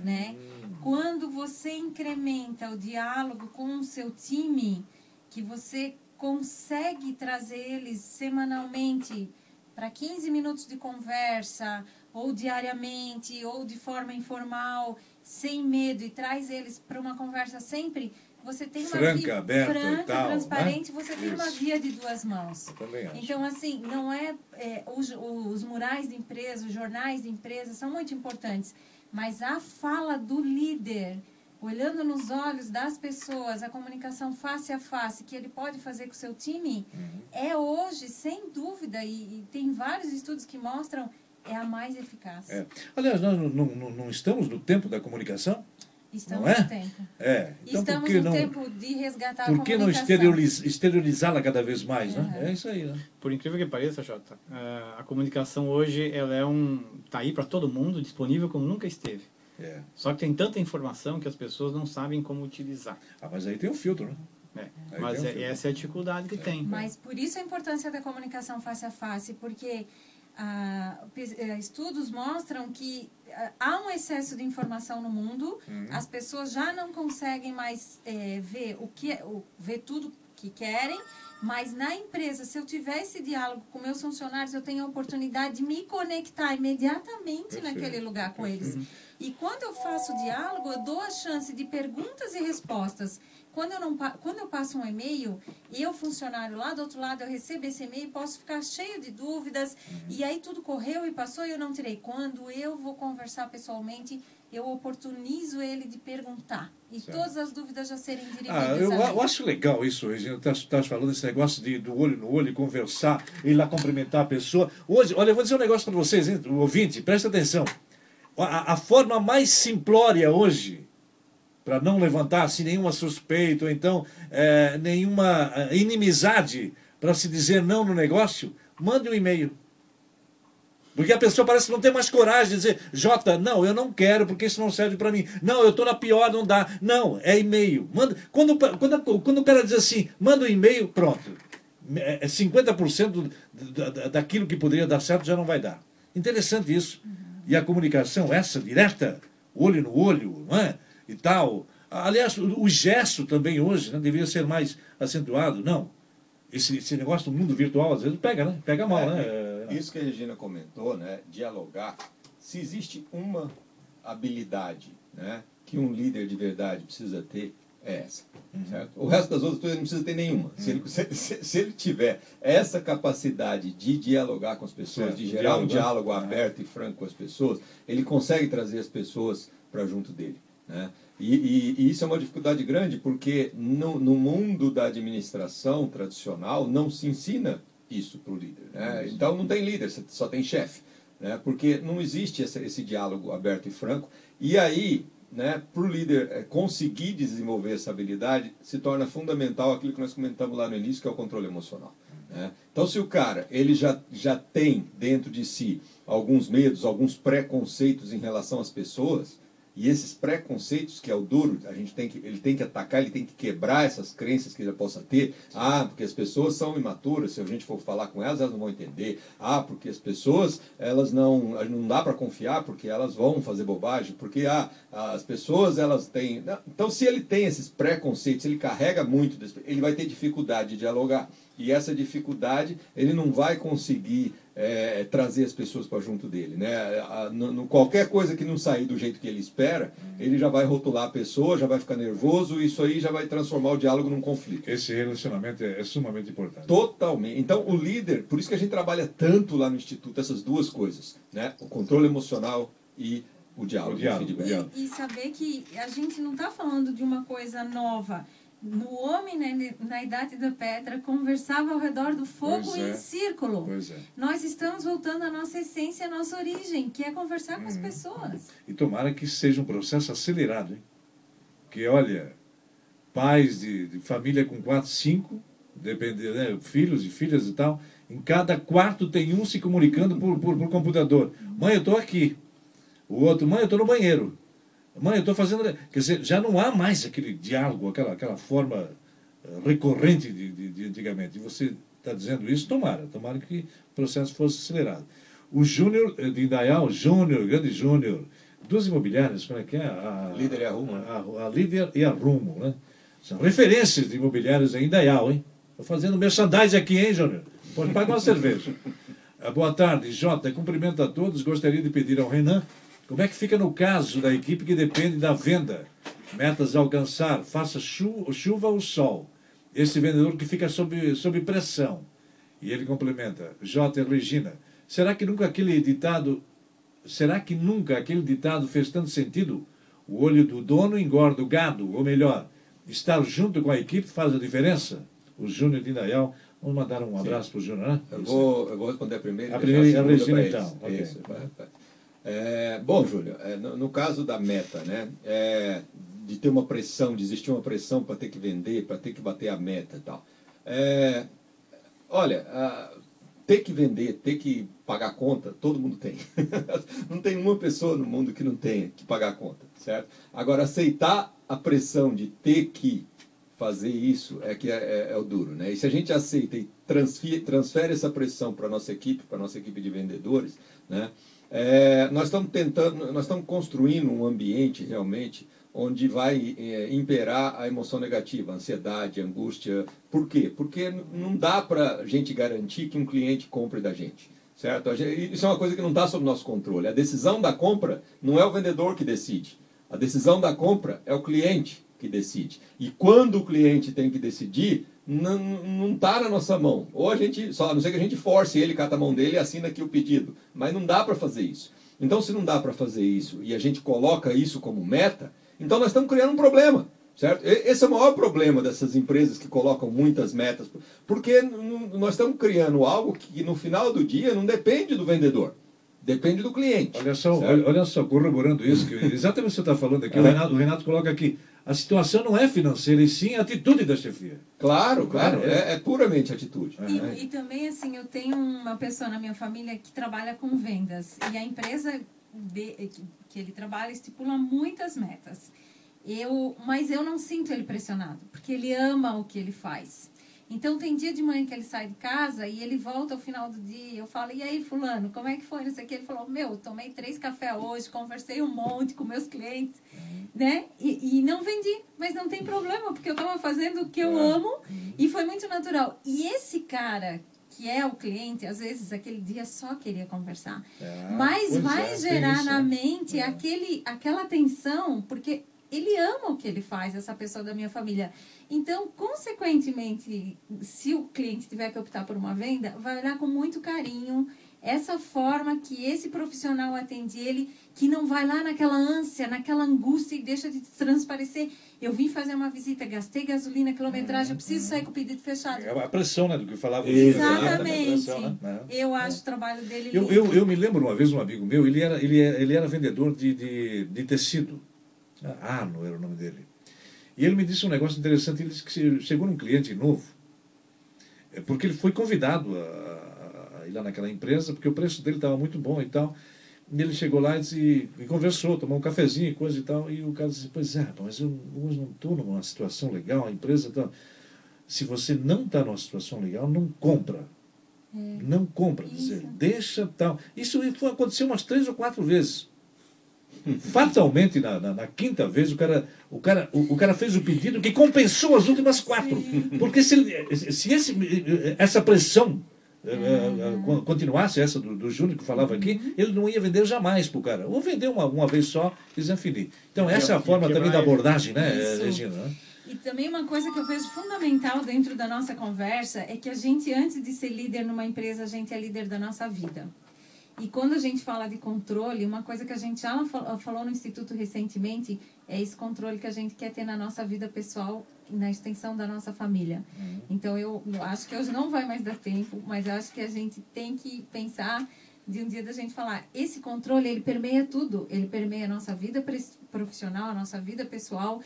Speaker 4: Né? Quando você incrementa o diálogo com o seu time, que você consegue trazer eles semanalmente para 15 minutos de conversa, ou diariamente, ou de forma informal, sem medo, e traz eles para uma conversa sempre, você tem uma
Speaker 3: Franca,
Speaker 4: via
Speaker 3: aberta
Speaker 4: franca,
Speaker 3: tal,
Speaker 4: transparente,
Speaker 3: né?
Speaker 4: você tem uma
Speaker 3: Isso.
Speaker 4: via de duas mãos.
Speaker 3: Eu também acho.
Speaker 4: Então, assim, não é, é, os, os murais de empresa, os jornais de empresa são muito importantes, mas a fala do líder, olhando nos olhos das pessoas, a comunicação face a face que ele pode fazer com o seu time,
Speaker 3: Uhum.
Speaker 4: é hoje, sem dúvida, e, e tem vários estudos que mostram, é a mais eficaz.
Speaker 3: É. Aliás, nós não, não- não estamos no tempo da comunicação?
Speaker 4: Estamos
Speaker 3: Não é?
Speaker 4: no tempo.
Speaker 3: É. Então,
Speaker 4: Estamos no
Speaker 3: não,
Speaker 4: tempo de resgatar
Speaker 3: por
Speaker 4: a
Speaker 3: que não
Speaker 4: comunicação.
Speaker 3: exterioriz- exteriorizá-la cada vez mais? Né?
Speaker 4: Uhum.
Speaker 3: É isso aí, né?
Speaker 5: Por incrível que pareça, Jota, eh, a comunicação hoje ela é um tá aí para todo mundo, disponível como nunca esteve.
Speaker 3: É.
Speaker 5: Só que tem tanta informação que as pessoas não sabem como utilizar.
Speaker 3: Ah, mas aí tem um filtro, né?
Speaker 5: É. Mas
Speaker 3: um
Speaker 5: é- essa é a dificuldade que tem.
Speaker 4: Mas por isso a importância da comunicação face a face, porque ah, eh, estudos mostram que ah, há um excesso de informação no mundo,
Speaker 3: Uhum.
Speaker 4: as pessoas já não conseguem mais eh, ver o que é- o, ver tudo que querem, mas na empresa, se eu tiver esse diálogo com meus funcionários, eu tenho a oportunidade de me conectar imediatamente
Speaker 3: Perfeito.
Speaker 4: naquele lugar com eles. E quando eu faço diálogo, eu dou a chance de perguntas e respostas. Quando eu, não, quando eu passo um e-mail, eu, funcionário lá do outro lado, eu recebo esse e-mail, posso ficar cheio de dúvidas, e aí tudo correu e passou e eu não tirei. Quando eu vou conversar pessoalmente, eu oportunizo ele de perguntar. E
Speaker 3: Certo.
Speaker 4: todas as dúvidas já serem dirimidas
Speaker 3: Ah, eu, eu acho legal isso, Regina. Estás estás falando desse negócio de, do olho no olho, conversar, ir lá cumprimentar a pessoa. Hoje, olha, eu vou dizer um negócio para vocês, hein, ouvinte, presta atenção. A, a forma mais simplória hoje para não levantar-se nenhuma suspeita, ou então é, nenhuma é, inimizade para se dizer não no negócio, mande um e-mail. Porque a pessoa parece que não tem mais coragem de dizer, Jota, não, eu não quero, porque isso não serve para mim. Não, eu estou na pior, não dá. Não, é e-mail. Manda, quando, quando, quando o cara diz assim, manda um e-mail, pronto. É 50% é daquilo que poderia dar certo já não vai dar. Interessante isso. E a comunicação, essa direta, olho no olho, não é? E tal. Aliás, o gesto também hoje né, deveria ser mais acentuado. Não. Esse, esse negócio do mundo virtual, às vezes, pega, né? Pega mal, é, né?
Speaker 6: Isso que a Regina comentou, né? Dialogar. Se existe uma habilidade né, que um líder de verdade precisa ter, é essa. Uhum. Certo? O resto das outras coisas não precisa ter nenhuma. Uhum. Se, ele, se, se, ele, tiver essa capacidade de dialogar com as pessoas, certo. de gerar diálogo, um diálogo né? aberto e franco com as pessoas, ele consegue trazer as pessoas para junto dele. Né? E, e, e, isso é uma dificuldade grande porque no, no mundo da administração tradicional não se ensina isso para o líder. Né? Então não tem líder, só tem chefe. Né? Porque não existe esse, esse diálogo aberto e franco. E aí, né, para o líder é, conseguir desenvolver essa habilidade, se torna fundamental aquilo que nós comentamos lá no início, que é o controle emocional. Né? Então, se o cara ele já, já tem dentro de si alguns medos, alguns preconceitos em relação às pessoas, e esses preconceitos, que é o duro, a gente tem que, ele tem que atacar, ele tem que quebrar essas crenças que ele possa ter. Ah, porque as pessoas são imaturas, se a gente for falar com elas, elas não vão entender. Ah, porque as pessoas, elas não, não dá para confiar porque elas vão fazer bobagem, porque ah, as pessoas, elas têm... Então, se ele tem esses preconceitos, ele carrega muito, ele vai ter dificuldade de dialogar. E essa dificuldade, ele não vai conseguir é, trazer as pessoas para junto dele. Né? A, no, no, qualquer coisa que não sair do jeito que ele espera, ele já vai rotular a pessoa, já vai ficar nervoso, e isso aí já vai transformar o diálogo num conflito.
Speaker 3: Esse relacionamento é, é sumamente importante.
Speaker 6: Totalmente. Então, o líder, por isso que a gente trabalha tanto lá no Instituto, essas duas coisas, né? o controle emocional e o diálogo, o diálogo, o
Speaker 4: diálogo. E, e saber que a gente não está falando de uma coisa nova no homem né, na idade da pedra conversava ao redor do fogo é. em círculo.
Speaker 3: É.
Speaker 4: Nós estamos voltando à nossa essência, à nossa origem, que é conversar hum. com as uhum. pessoas.
Speaker 3: E tomara que seja um processo acelerado, hein? Que olha, pais de, de família com quatro, cinco, dependendo, né, filhos e filhas e tal, em cada quarto tem um se comunicando por, por, por computador. Mãe, eu estou aqui. O outro, mãe, eu estou no banheiro. Mãe, eu estou fazendo. Quer dizer, já não há mais aquele diálogo, aquela, aquela forma eh, recorrente de, de, de antigamente. E você está dizendo isso, tomara, tomara que o processo fosse acelerado. O Júnior eh, de Indaial, Júnior, grande Júnior, duas imobiliárias, como é que é?
Speaker 6: A, Líder e a Rumo.
Speaker 3: Né? A, a, Líder e a Rumo, né? São referências de imobiliários em Indaial, hein? Estou fazendo merchandising aqui, hein, Júnior? Pode pagar uma cerveja. Ah, boa tarde, Jota. Cumprimento a todos. Gostaria de pedir ao Renan como é que fica no caso da equipe que depende da venda? Metas a alcançar, faça chuva, ou sol. Esse vendedor que fica sob, sob pressão. E ele complementa, J. Regina, será que nunca aquele ditado, será que nunca aquele ditado fez tanto sentido? O olho do dono engorda o gado, ou melhor, estar junto com a equipe faz a diferença? O Júnior de Indaial, vamos mandar um abraço para o Júnior, né?
Speaker 6: Eu vou, eu vou responder primeiro.
Speaker 3: A primeira, a Regina então. Okay. Isso, vai,
Speaker 6: vai. É, bom, Júlio, é, no, no, caso da meta, né, é, de ter uma pressão, de existir uma pressão para ter que vender, para ter que bater a meta e tal. É, olha, a, ter que vender, ter que pagar conta, todo mundo tem. não tem uma pessoa no mundo que não tenha que pagar conta, certo? Agora, aceitar a pressão de ter que fazer isso é que é, é, é o duro, né? E se a gente aceita e transfere, transfere essa pressão para nossa equipe, para nossa equipe de vendedores, né? É, nós estamos tentando, nós estamos construindo um ambiente realmente onde vai é, imperar a emoção negativa, ansiedade, angústia. Por quê? Porque não dá para a gente garantir que um cliente compre da gente. Certo? Isso é uma coisa que não está sob nosso controle. A decisão da compra não é o vendedor que decide. A decisão da compra é o cliente que decide. E quando o cliente tem que decidir, não está na nossa mão. Ou a gente, só a não ser que a gente force ele, cata a mão dele e assina aqui o pedido. Mas não dá para fazer isso. Então, se não dá para fazer isso e a gente coloca isso como meta, então nós estamos criando um problema. Certo? Esse é o maior problema dessas empresas que colocam muitas metas, porque nós estamos criando algo que no final do dia não depende do vendedor. Depende do cliente.
Speaker 3: Olha só, olha, olha, só, corroborando isso, que exatamente o que você está falando aqui, o Renato, o Renato coloca aqui, a situação não é financeira, e sim a atitude da chefia.
Speaker 6: Claro, claro,
Speaker 3: Claro, é.
Speaker 6: é, é puramente atitude.
Speaker 4: E, e também, assim, eu tenho uma pessoa na minha família que trabalha com vendas. E a empresa de- que, que ele trabalha estipula muitas metas. Eu, mas eu não sinto ele pressionado, porque ele ama o que ele faz. Então, tem dia de manhã que ele sai de casa e ele volta ao final do dia. Eu falo, e aí, fulano, como é que foi? Não sei o que. Ele falou, meu, tomei três cafés hoje, conversei um monte com meus clientes, né? E, e não vendi, mas não tem problema, porque eu estava fazendo o que eu amo e foi muito natural. E esse cara que é o cliente, às vezes aquele dia só queria conversar.
Speaker 3: Ah,
Speaker 4: Mas vai
Speaker 3: é,
Speaker 4: gerar na
Speaker 3: né?
Speaker 4: mente
Speaker 3: É.
Speaker 4: aquele, aquela tensão, porque ele ama o que ele faz, essa pessoa da minha família. Então, consequentemente, se o cliente tiver que optar por uma venda, vai olhar com muito carinho essa forma que esse profissional atende ele, que não vai lá naquela ânsia, naquela angústia e deixa de transparecer. Eu vim fazer uma visita, gastei gasolina, quilometragem, eu preciso sair com o pedido fechado.
Speaker 3: É a pressão, né, do que falava.
Speaker 4: Exatamente.
Speaker 3: Pressão, né? É.
Speaker 4: Eu acho o trabalho dele
Speaker 3: Eu, eu, eu me lembro uma vez um amigo meu, ele era, ele era, ele era vendedor de, de, de tecido. Ah, não era o nome dele. E ele me disse um negócio interessante, ele disse que chegou num cliente novo, é porque ele foi convidado a, ir lá naquela empresa, porque o preço dele estava muito bom e tal. E ele chegou lá e, disse, e conversou, tomou um cafezinho e coisa e tal. E o cara disse, pois é, mas eu hoje não estou numa situação legal, a empresa está... Se você não está numa situação legal, não compra. Não compra, dizer, deixa tal. Isso foi, aconteceu umas três ou quatro vezes. Fatalmente, na, na, na quinta vez, o cara, o, cara, o, o cara fez o pedido que compensou as últimas quatro. Porque se, se esse, essa pressão eh, eh, con- continuasse, essa do, do Júnior que falava aqui, ele não ia vender jamais para o cara. Ou vender uma, uma vez só e desinfinir. Então, essa é a forma também da
Speaker 5: vai-
Speaker 3: abordagem, né,
Speaker 4: Isso.
Speaker 3: Regina? né?
Speaker 4: E também uma coisa que eu vejo fundamental dentro da nossa conversa é que a gente, antes de ser líder numa empresa, a gente é líder da nossa vida. E quando a gente fala de controle, uma coisa que a gente já fal- falou no Instituto recentemente é esse controle que a gente quer ter na nossa vida pessoal e na extensão da nossa família. Então, eu, acho que hoje não vai mais dar tempo, mas eu acho que a gente tem que pensar de um dia da gente falar, esse controle, ele permeia tudo. Ele permeia a nossa vida profissional, a nossa vida pessoal,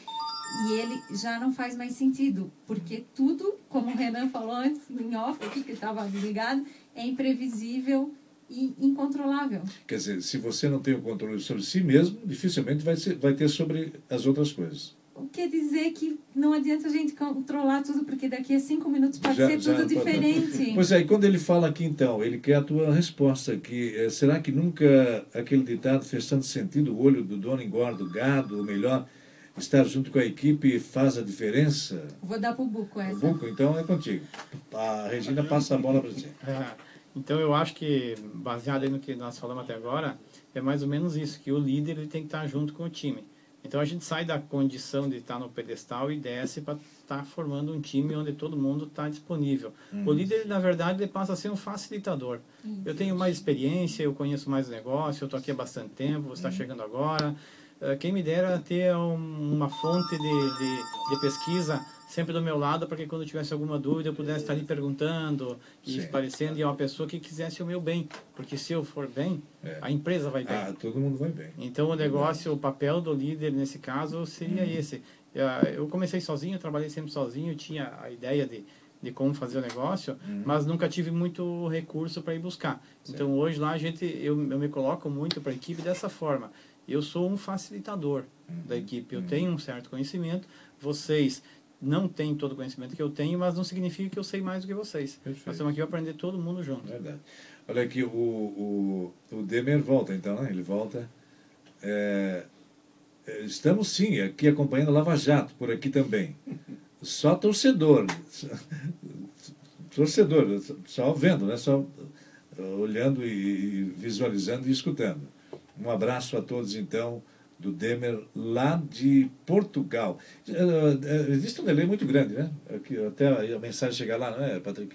Speaker 4: e ele já não faz mais sentido, porque tudo, como o Renan falou antes, em off aqui, que estava ligado, é imprevisível incontrolável.
Speaker 3: Quer dizer, se você não tem o controle sobre si mesmo, dificilmente vai, ser, vai ter sobre as outras coisas.
Speaker 4: O que quer dizer que não adianta a gente controlar tudo, porque daqui a cinco minutos pode
Speaker 3: Já-
Speaker 4: ser
Speaker 3: já
Speaker 4: tudo
Speaker 3: pode-
Speaker 4: diferente.
Speaker 3: Pois é, e quando ele fala aqui então, ele quer a tua resposta, que eh, será que nunca aquele ditado fez tanto sentido, o olho do dono engorda o gado, ou melhor, estar junto com a equipe faz a diferença?
Speaker 4: Vou dar pro Buco
Speaker 3: O
Speaker 4: essa.
Speaker 3: Buco, então é contigo. A Regina passa a bola para você.
Speaker 5: Então eu acho que, baseado aí no que nós falamos até agora, é mais ou menos isso, que o líder ele tem que estar junto com o time. Então a gente sai da condição de estar no pedestal e desce para estar formando um time onde todo mundo está disponível. O líder, na verdade, ele passa a ser um facilitador. Eu tenho mais experiência, eu conheço mais o negócio, eu estou aqui há bastante tempo, você está chegando agora. Eh, Quem me dera ter um- uma fonte de, de, de pesquisa sempre do meu lado, para que quando tivesse alguma dúvida eu pudesse estar ali perguntando e
Speaker 3: Sim.
Speaker 5: esclarecendo, e é uma pessoa que quisesse o meu bem. Porque se eu for bem,
Speaker 3: É.
Speaker 5: a empresa vai bem.
Speaker 3: Ah, todo mundo vai bem.
Speaker 5: Então, o negócio, o papel do líder nesse caso seria
Speaker 3: Uhum.
Speaker 5: esse. Eh, Eu comecei sozinho, trabalhei sempre sozinho, tinha a ideia de, de como fazer o negócio,
Speaker 3: Uhum.
Speaker 5: mas nunca tive muito recurso para ir buscar. Então, hoje lá a gente, eu, eu me coloco muito para a equipe dessa forma. Eu sou um facilitador
Speaker 3: Uhum.
Speaker 5: da equipe. Eu tenho um certo conhecimento. Vocês não têm todo o conhecimento que eu tenho, mas não significa que eu sei mais do que vocês.
Speaker 3: Perfeito.
Speaker 5: Nós estamos aqui para aprender todo mundo junto.
Speaker 3: Verdade. Olha aqui, o, o, o Demer volta então, né? Ele volta. É, é, estamos sim aqui acompanhando a Lava Jato, por aqui também. Só torcedor. Torcedor, só vendo, né? Só olhando e visualizando e escutando. Um abraço a todos então do Demer lá de Portugal. Eh, eh, Existe um delay muito grande, né? Aqui, até a mensagem chegar lá, não é, Patrick?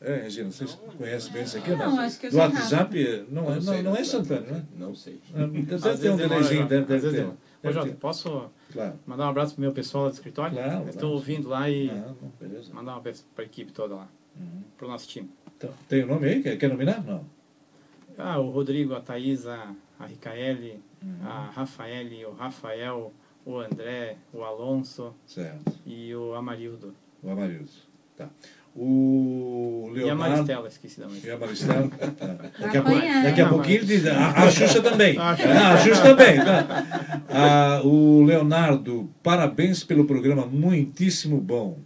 Speaker 3: É, Regina, vocês conhecem bem isso aqui? ou
Speaker 4: Não, acho que eu
Speaker 3: Do WhatsApp, eh, não, é- não,
Speaker 6: sei,
Speaker 3: não é
Speaker 6: sei.
Speaker 3: instantâneo, né?
Speaker 6: Não sei.
Speaker 3: Ah, Deve
Speaker 5: Às
Speaker 3: ter um delayzinho, deve, deve ter.
Speaker 5: Ô, Jota, posso
Speaker 3: Claro.
Speaker 5: mandar um abraço pro meu pessoal lá do escritório?
Speaker 3: Claro,
Speaker 5: Estou
Speaker 3: claro.
Speaker 5: ouvindo lá e
Speaker 3: Ah, não,
Speaker 5: mandar um abraço para a equipe toda lá,
Speaker 3: Uhum.
Speaker 5: para o nosso time.
Speaker 3: Então, tem o nome aí? Quer, quer nominar? Não.
Speaker 5: Ah, o Rodrigo, a Thaisa, a Ricaele,
Speaker 3: Uhum.
Speaker 5: a Rafaele, o Rafael, o André, o Alonso
Speaker 3: Certo.
Speaker 5: e o Amarildo.
Speaker 3: O Amarildo. Tá. O
Speaker 5: E a
Speaker 3: Leonardo.
Speaker 5: Maristela, esqueci da
Speaker 3: E
Speaker 5: Maristela.
Speaker 3: a Maristela. Daqui, a, pou-
Speaker 4: apanhar,
Speaker 3: daqui a pouquinho ele diz. A, a Xuxa também.
Speaker 5: A
Speaker 3: Ah, a Xuxa também. tá. Ah, o Leonardo, parabéns pelo programa, muitíssimo bom.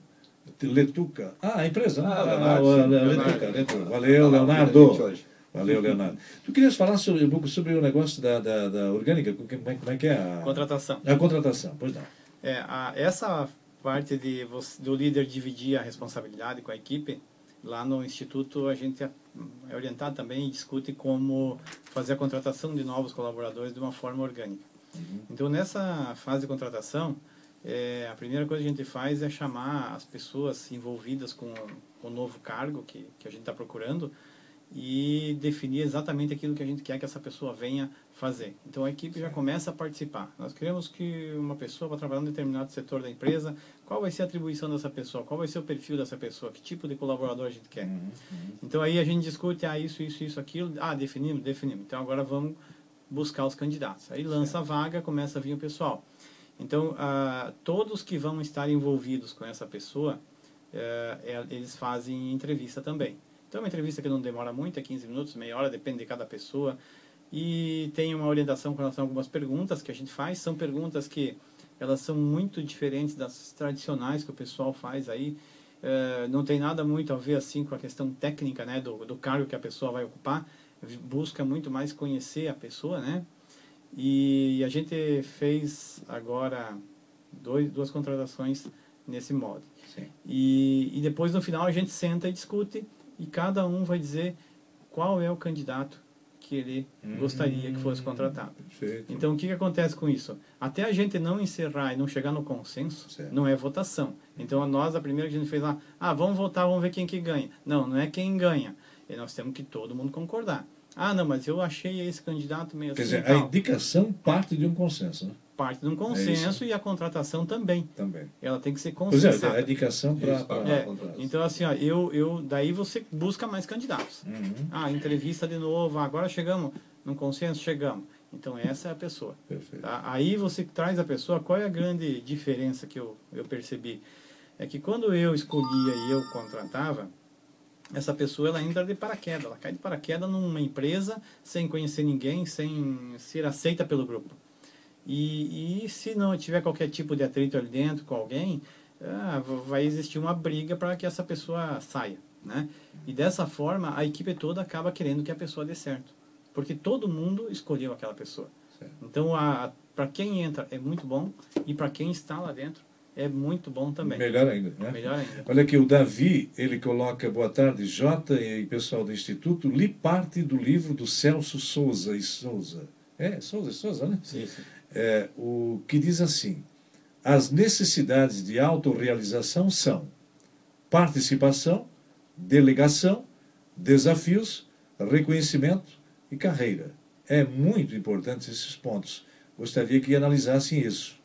Speaker 3: Letuca. Ah, a empresa. né?
Speaker 6: Ah,
Speaker 3: Ah,
Speaker 6: Leonardo, sim,
Speaker 3: Letuca,
Speaker 6: Leonardo.
Speaker 3: Letuca. Valeu,
Speaker 6: Tá
Speaker 3: Leonardo. Valeu, Leonardo. Tu querias falar sobre, um pouco sobre o negócio da, da, da orgânica? Como é, como é que é a,
Speaker 5: Contratação.
Speaker 3: a contratação? Pois não.
Speaker 5: É, a, essa parte de do líder dividir a responsabilidade com a equipe, lá no Instituto a gente é é orientado também e discute como fazer a contratação de novos colaboradores de uma forma orgânica. Então, nessa fase de contratação, é, a primeira coisa que a gente faz é chamar as pessoas envolvidas com, com o novo cargo que, que a gente está procurando e definir exatamente aquilo que a gente quer que essa pessoa venha fazer. Então a equipe já começa a participar. Nós queremos que uma pessoa vá trabalhar em determinado setor da empresa, qual vai ser a atribuição dessa pessoa, qual vai ser o perfil dessa pessoa, que tipo de colaborador a gente quer. Então aí a gente discute, ah, isso, isso, isso, aquilo, ah, definimos, definimos. Então agora vamos buscar os candidatos. Aí lança a vaga, começa a vir o pessoal. Então, ah, todos que vão estar envolvidos com essa pessoa, eh, eh, eles fazem entrevista também. Então, é uma entrevista que não demora muito, é 15 minutos, meia hora, depende de cada pessoa. E tem uma orientação com relação a algumas perguntas que a gente faz. São perguntas que elas são muito diferentes das tradicionais que o pessoal faz aí. Eh, não tem nada muito a ver assim com a questão técnica né, do, do cargo que a pessoa vai ocupar. Busca muito mais conhecer a pessoa, né? E a gente fez agora dois, duas contratações nesse modo.
Speaker 3: Sim.
Speaker 5: E, e depois no final a gente senta e discute e cada um vai dizer qual é o candidato que ele gostaria que fosse contratado.
Speaker 3: Perfeito.
Speaker 5: Então o que, que acontece com isso? Até a gente não encerrar e não chegar no consenso,
Speaker 3: Certo.
Speaker 5: não é votação. Então a nós, a primeira que a gente fez lá, ah, vamos votar, vamos ver quem que ganha. Não, não é quem ganha. E nós temos que todo mundo concordar. Ah, não, mas eu achei esse candidato meio
Speaker 3: Quer
Speaker 5: assim.
Speaker 3: dizer, a indicação parte de um consenso, né?
Speaker 5: Parte de um consenso e a contratação também.
Speaker 3: Também.
Speaker 5: Ela tem que ser
Speaker 3: Pois é,
Speaker 5: consensada.
Speaker 3: a indicação para.
Speaker 5: É, então assim, ó, eu, eu, daí você busca mais candidatos.
Speaker 3: Uhum.
Speaker 5: Ah, entrevista de novo, ah, agora chegamos num consenso, chegamos. Então essa é a pessoa.
Speaker 3: Perfeito.
Speaker 5: Tá? Aí você traz a pessoa, qual é a grande diferença que eu, eu percebi? É que quando eu escolhia e eu contratava, essa pessoa ela entra de paraquedas, ela cai de paraquedas numa empresa sem conhecer ninguém, sem ser aceita pelo grupo. E, e se não tiver qualquer tipo de atrito ali dentro com alguém, ah, vai existir uma briga para que essa pessoa saia. Né? E dessa forma, a equipe toda acaba querendo que a pessoa dê certo. Porque todo mundo escolheu aquela pessoa.
Speaker 3: Certo.
Speaker 5: Então, para quem entra é muito bom e para quem está lá dentro é muito bom também.
Speaker 3: Melhor ainda, né?
Speaker 5: Melhor ainda.
Speaker 3: Olha aqui, o Davi, ele coloca, boa tarde, Jota e pessoal do Instituto, li parte do livro do Celso Souza e Souza. É, Souza e Souza, né?
Speaker 5: Sim, sim.
Speaker 3: É, o que diz assim: as necessidades de autorrealização são participação, delegação, desafios, reconhecimento e carreira. É muito importante esses pontos. Gostaria que analisassem isso.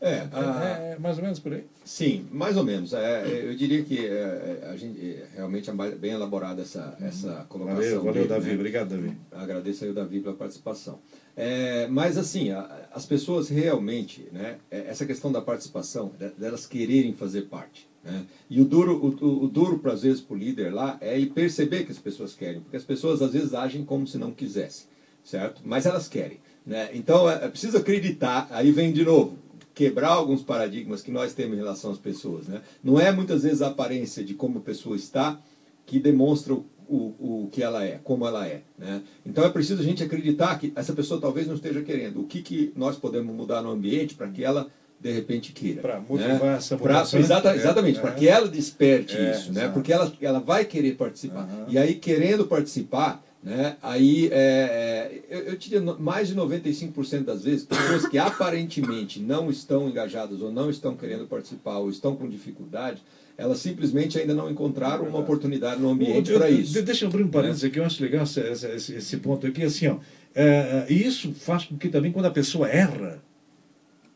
Speaker 6: É, a-
Speaker 3: É, é mais ou menos por aí.
Speaker 6: Sim, mais ou menos. É, eu diria que é, a gente é, realmente é bem elaborada essa, essa colocação.
Speaker 3: Valeu, valeu,
Speaker 6: dele,
Speaker 3: Davi.
Speaker 6: né?
Speaker 3: Obrigado, Davi.
Speaker 6: Agradeço aí o Davi pela participação. É, mas assim, a- as pessoas realmente, né, é, essa questão da participação, de- delas quererem fazer parte. Né? E o duro, o- o duro para às vezes para o líder lá é ele perceber que as pessoas querem, porque as pessoas às vezes agem como se não quisessem, certo? Mas elas querem. Né? Então é, é preciso acreditar, aí vem de novo, quebrar alguns paradigmas que nós temos em relação às pessoas. Né? Não é muitas vezes a aparência de como a pessoa está que demonstra o, o, o que ela é, como ela é. Né? Então é preciso a gente acreditar que essa pessoa talvez não esteja querendo. O que, que nós podemos mudar no ambiente para que ela de repente queira.
Speaker 3: Pra motivar
Speaker 6: né?
Speaker 3: essa votação.
Speaker 6: exata- exatamente,
Speaker 3: é.
Speaker 6: para que ela desperte
Speaker 3: É,
Speaker 6: isso, né?
Speaker 3: exato.
Speaker 6: porque ela, ela vai querer participar.
Speaker 3: Aham.
Speaker 6: E aí, querendo participar, né? aí é, é, eu, eu diria mais de 95% das vezes, pessoas que aparentemente não estão engajadas ou não estão querendo participar ou estão com dificuldade, elas simplesmente ainda não encontraram uma oportunidade no ambiente para isso.
Speaker 3: de- Deixa eu abrir um parênteses aqui, eu acho legal esse, esse- esse ponto aqui, assim, ó. É, e isso faz com que também quando a pessoa erra,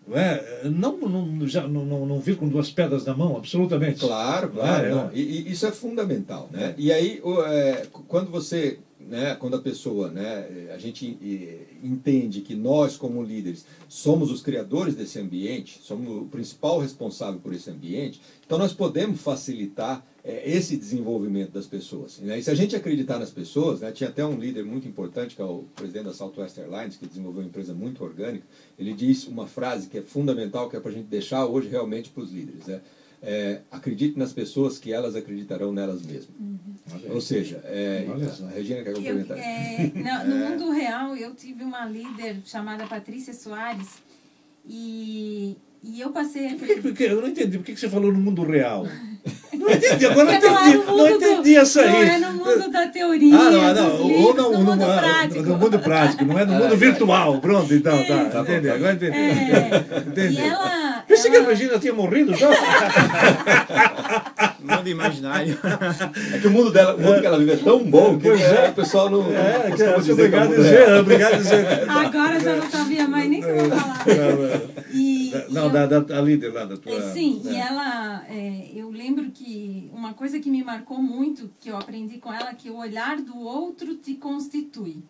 Speaker 3: não, é, não, não, já, não, não, não vir com duas pedras na mão, absolutamente.
Speaker 6: Claro, claro.
Speaker 3: É, é.
Speaker 6: E, e isso é fundamental. Né? E aí, o, é, quando você né, quando a pessoa, né, a gente eh, entende que nós como líderes somos os criadores desse ambiente, somos o principal responsável por esse ambiente, então nós podemos facilitar é, esse desenvolvimento das pessoas. Né? E se a gente acreditar nas pessoas, né, tinha até um líder muito importante, que é o presidente da Southwest Airlines, que desenvolveu uma empresa muito orgânica, ele diz uma frase que é fundamental, que é para a gente deixar hoje realmente para os líderes. Né? É, acredite nas pessoas que elas acreditarão nelas mesmas. Uhum. Ou seja, é, a Regina quer complementar.
Speaker 4: Eu, é, no, no mundo real, eu tive uma líder chamada Patrícia Soares e, e eu passei...
Speaker 3: Por que, por que, eu não entendi. Por que você falou no mundo real? Não entendi, agora não entendi. Não, não entendi essa aí.
Speaker 4: Não é no mundo da teoria, ah, não, não, dos livros, ou não, no, mundo no, prático.
Speaker 3: No mundo prático, não é no mundo virtual. Pronto, então, tá. É, tá entendi, agora entendi.
Speaker 4: É, entendi. E ela,
Speaker 3: Pensei ela... que a Regina tinha morrido já.
Speaker 5: mundo imaginário.
Speaker 6: É que o mundo dela, o mundo que ela vive é tão bom que é, o pessoal não.
Speaker 3: É, não que é, dizer obrigado, dizer, obrigado dizer.
Speaker 4: Agora já não sabia mais nem como falar.
Speaker 3: E, não, da, da, líder lá da tua.
Speaker 4: Sim, e ela. eu lembro que uma coisa que me marcou muito, que eu aprendi com ela, que o olhar do outro te constitui.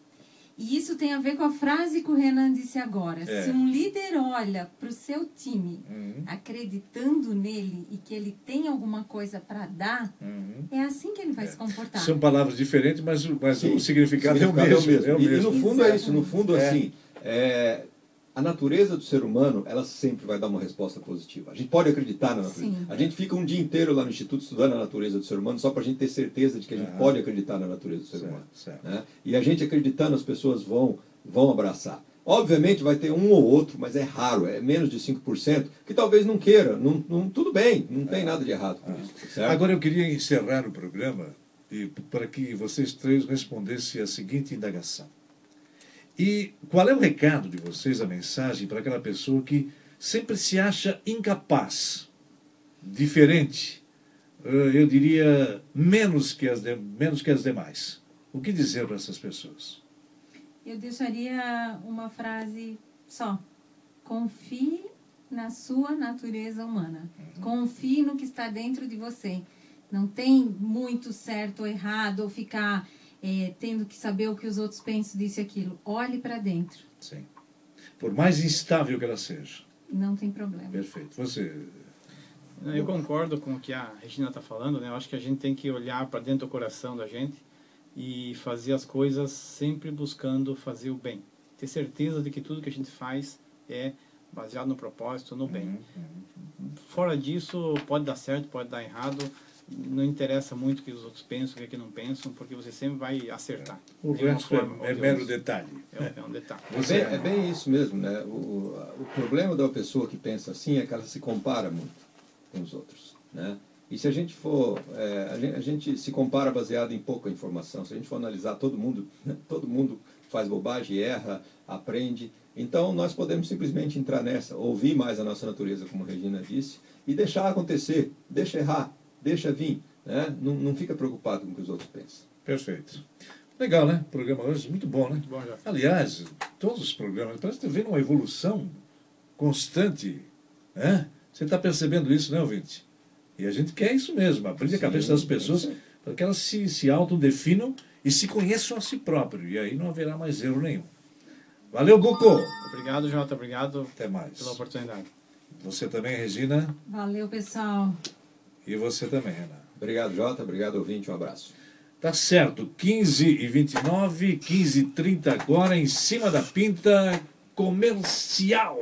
Speaker 4: E isso tem a ver com a frase que o Renan disse agora. É. Se um líder olha para o seu time uhum. acreditando nele e que ele tem alguma coisa para dar, uhum. é assim que ele vai é. se comportar.
Speaker 3: São palavras diferentes, mas, mas o significado, o significado é, o mesmo, é, o mesmo.
Speaker 6: E, e no fundo Exatamente. é isso. No fundo, é. assim, é, a natureza do ser humano, ela sempre vai dar uma resposta positiva. A gente pode acreditar na natureza. Sim. A gente fica um dia inteiro lá no Instituto estudando a natureza do ser humano só para a gente ter certeza de que a gente pode acreditar na natureza do ser certo, humano. Certo. Né? E a gente acreditando, as pessoas vão, vão abraçar. Obviamente vai ter um ou outro, mas é raro, é menos de 5%, que talvez não queira. Não, não, tudo bem, não tem nada de errado com isso. Certo?
Speaker 3: Agora eu queria encerrar o programa e, para que vocês três respondessem a seguinte indagação. E qual é o recado de vocês, a mensagem para aquela pessoa que sempre se acha incapaz, diferente, eh, eu diria menos que as, de, menos que as demais? O que dizer para essas pessoas?
Speaker 4: Eu deixaria uma frase só. Confie na sua natureza humana. Confie no que está dentro de você. Não tem muito certo ou errado, ou ficar é, tendo que saber o que os outros pensam disso e aquilo. Olhe para dentro.
Speaker 3: Sim. Por mais instável que ela seja.
Speaker 4: Não tem problema.
Speaker 3: Perfeito. Você.
Speaker 5: Eu concordo com o que a Regina está falando. Né? Eu acho que a gente tem que olhar para dentro do coração da gente e fazer as coisas sempre buscando fazer o bem. Ter certeza de que tudo que a gente faz é baseado no propósito, no bem. Uhum, uhum. Fora disso, pode dar certo, pode dar errado não interessa muito o que os outros pensam, o que, é que não pensam, porque você sempre vai acertar.
Speaker 3: O resto é, é mero detalhe.
Speaker 5: É, é, um detalhe.
Speaker 6: Você... É, bem isso mesmo, né? O, o problema da pessoa que pensa assim é que ela se compara muito com os outros, né? E se a gente for, é, a, gente, a, gente, se compara baseado em pouca informação. Se a gente for analisar todo mundo, né? todo mundo faz bobagem, erra, aprende. Então nós podemos simplesmente entrar nessa, ouvir mais a nossa natureza, como a Regina disse, e deixar acontecer, deixa errar, deixa vir, né? não, não fica preocupado com o que os outros pensam.
Speaker 3: Perfeito. Legal, né? O programa hoje, muito bom, né?
Speaker 5: Muito bom, já.
Speaker 3: Aliás, todos os programas, parece que vendo uma evolução constante. Né? Você está percebendo isso, né, ouvinte? E a gente quer isso mesmo, abrir Sim, a cabeça das pessoas para que elas se, se autodefinam e se conheçam a si próprios. E aí não haverá mais erro nenhum. Valeu, Guco!
Speaker 5: Obrigado, Jota. Obrigado
Speaker 3: Até mais.
Speaker 5: pela oportunidade.
Speaker 3: Você também, Regina.
Speaker 4: Valeu, pessoal.
Speaker 3: E você também, Renan.
Speaker 6: Obrigado, Jota. Obrigado, ouvinte. Um abraço.
Speaker 3: Tá certo. 15 e 29, 15 e 30 agora, em cima da pinta comercial.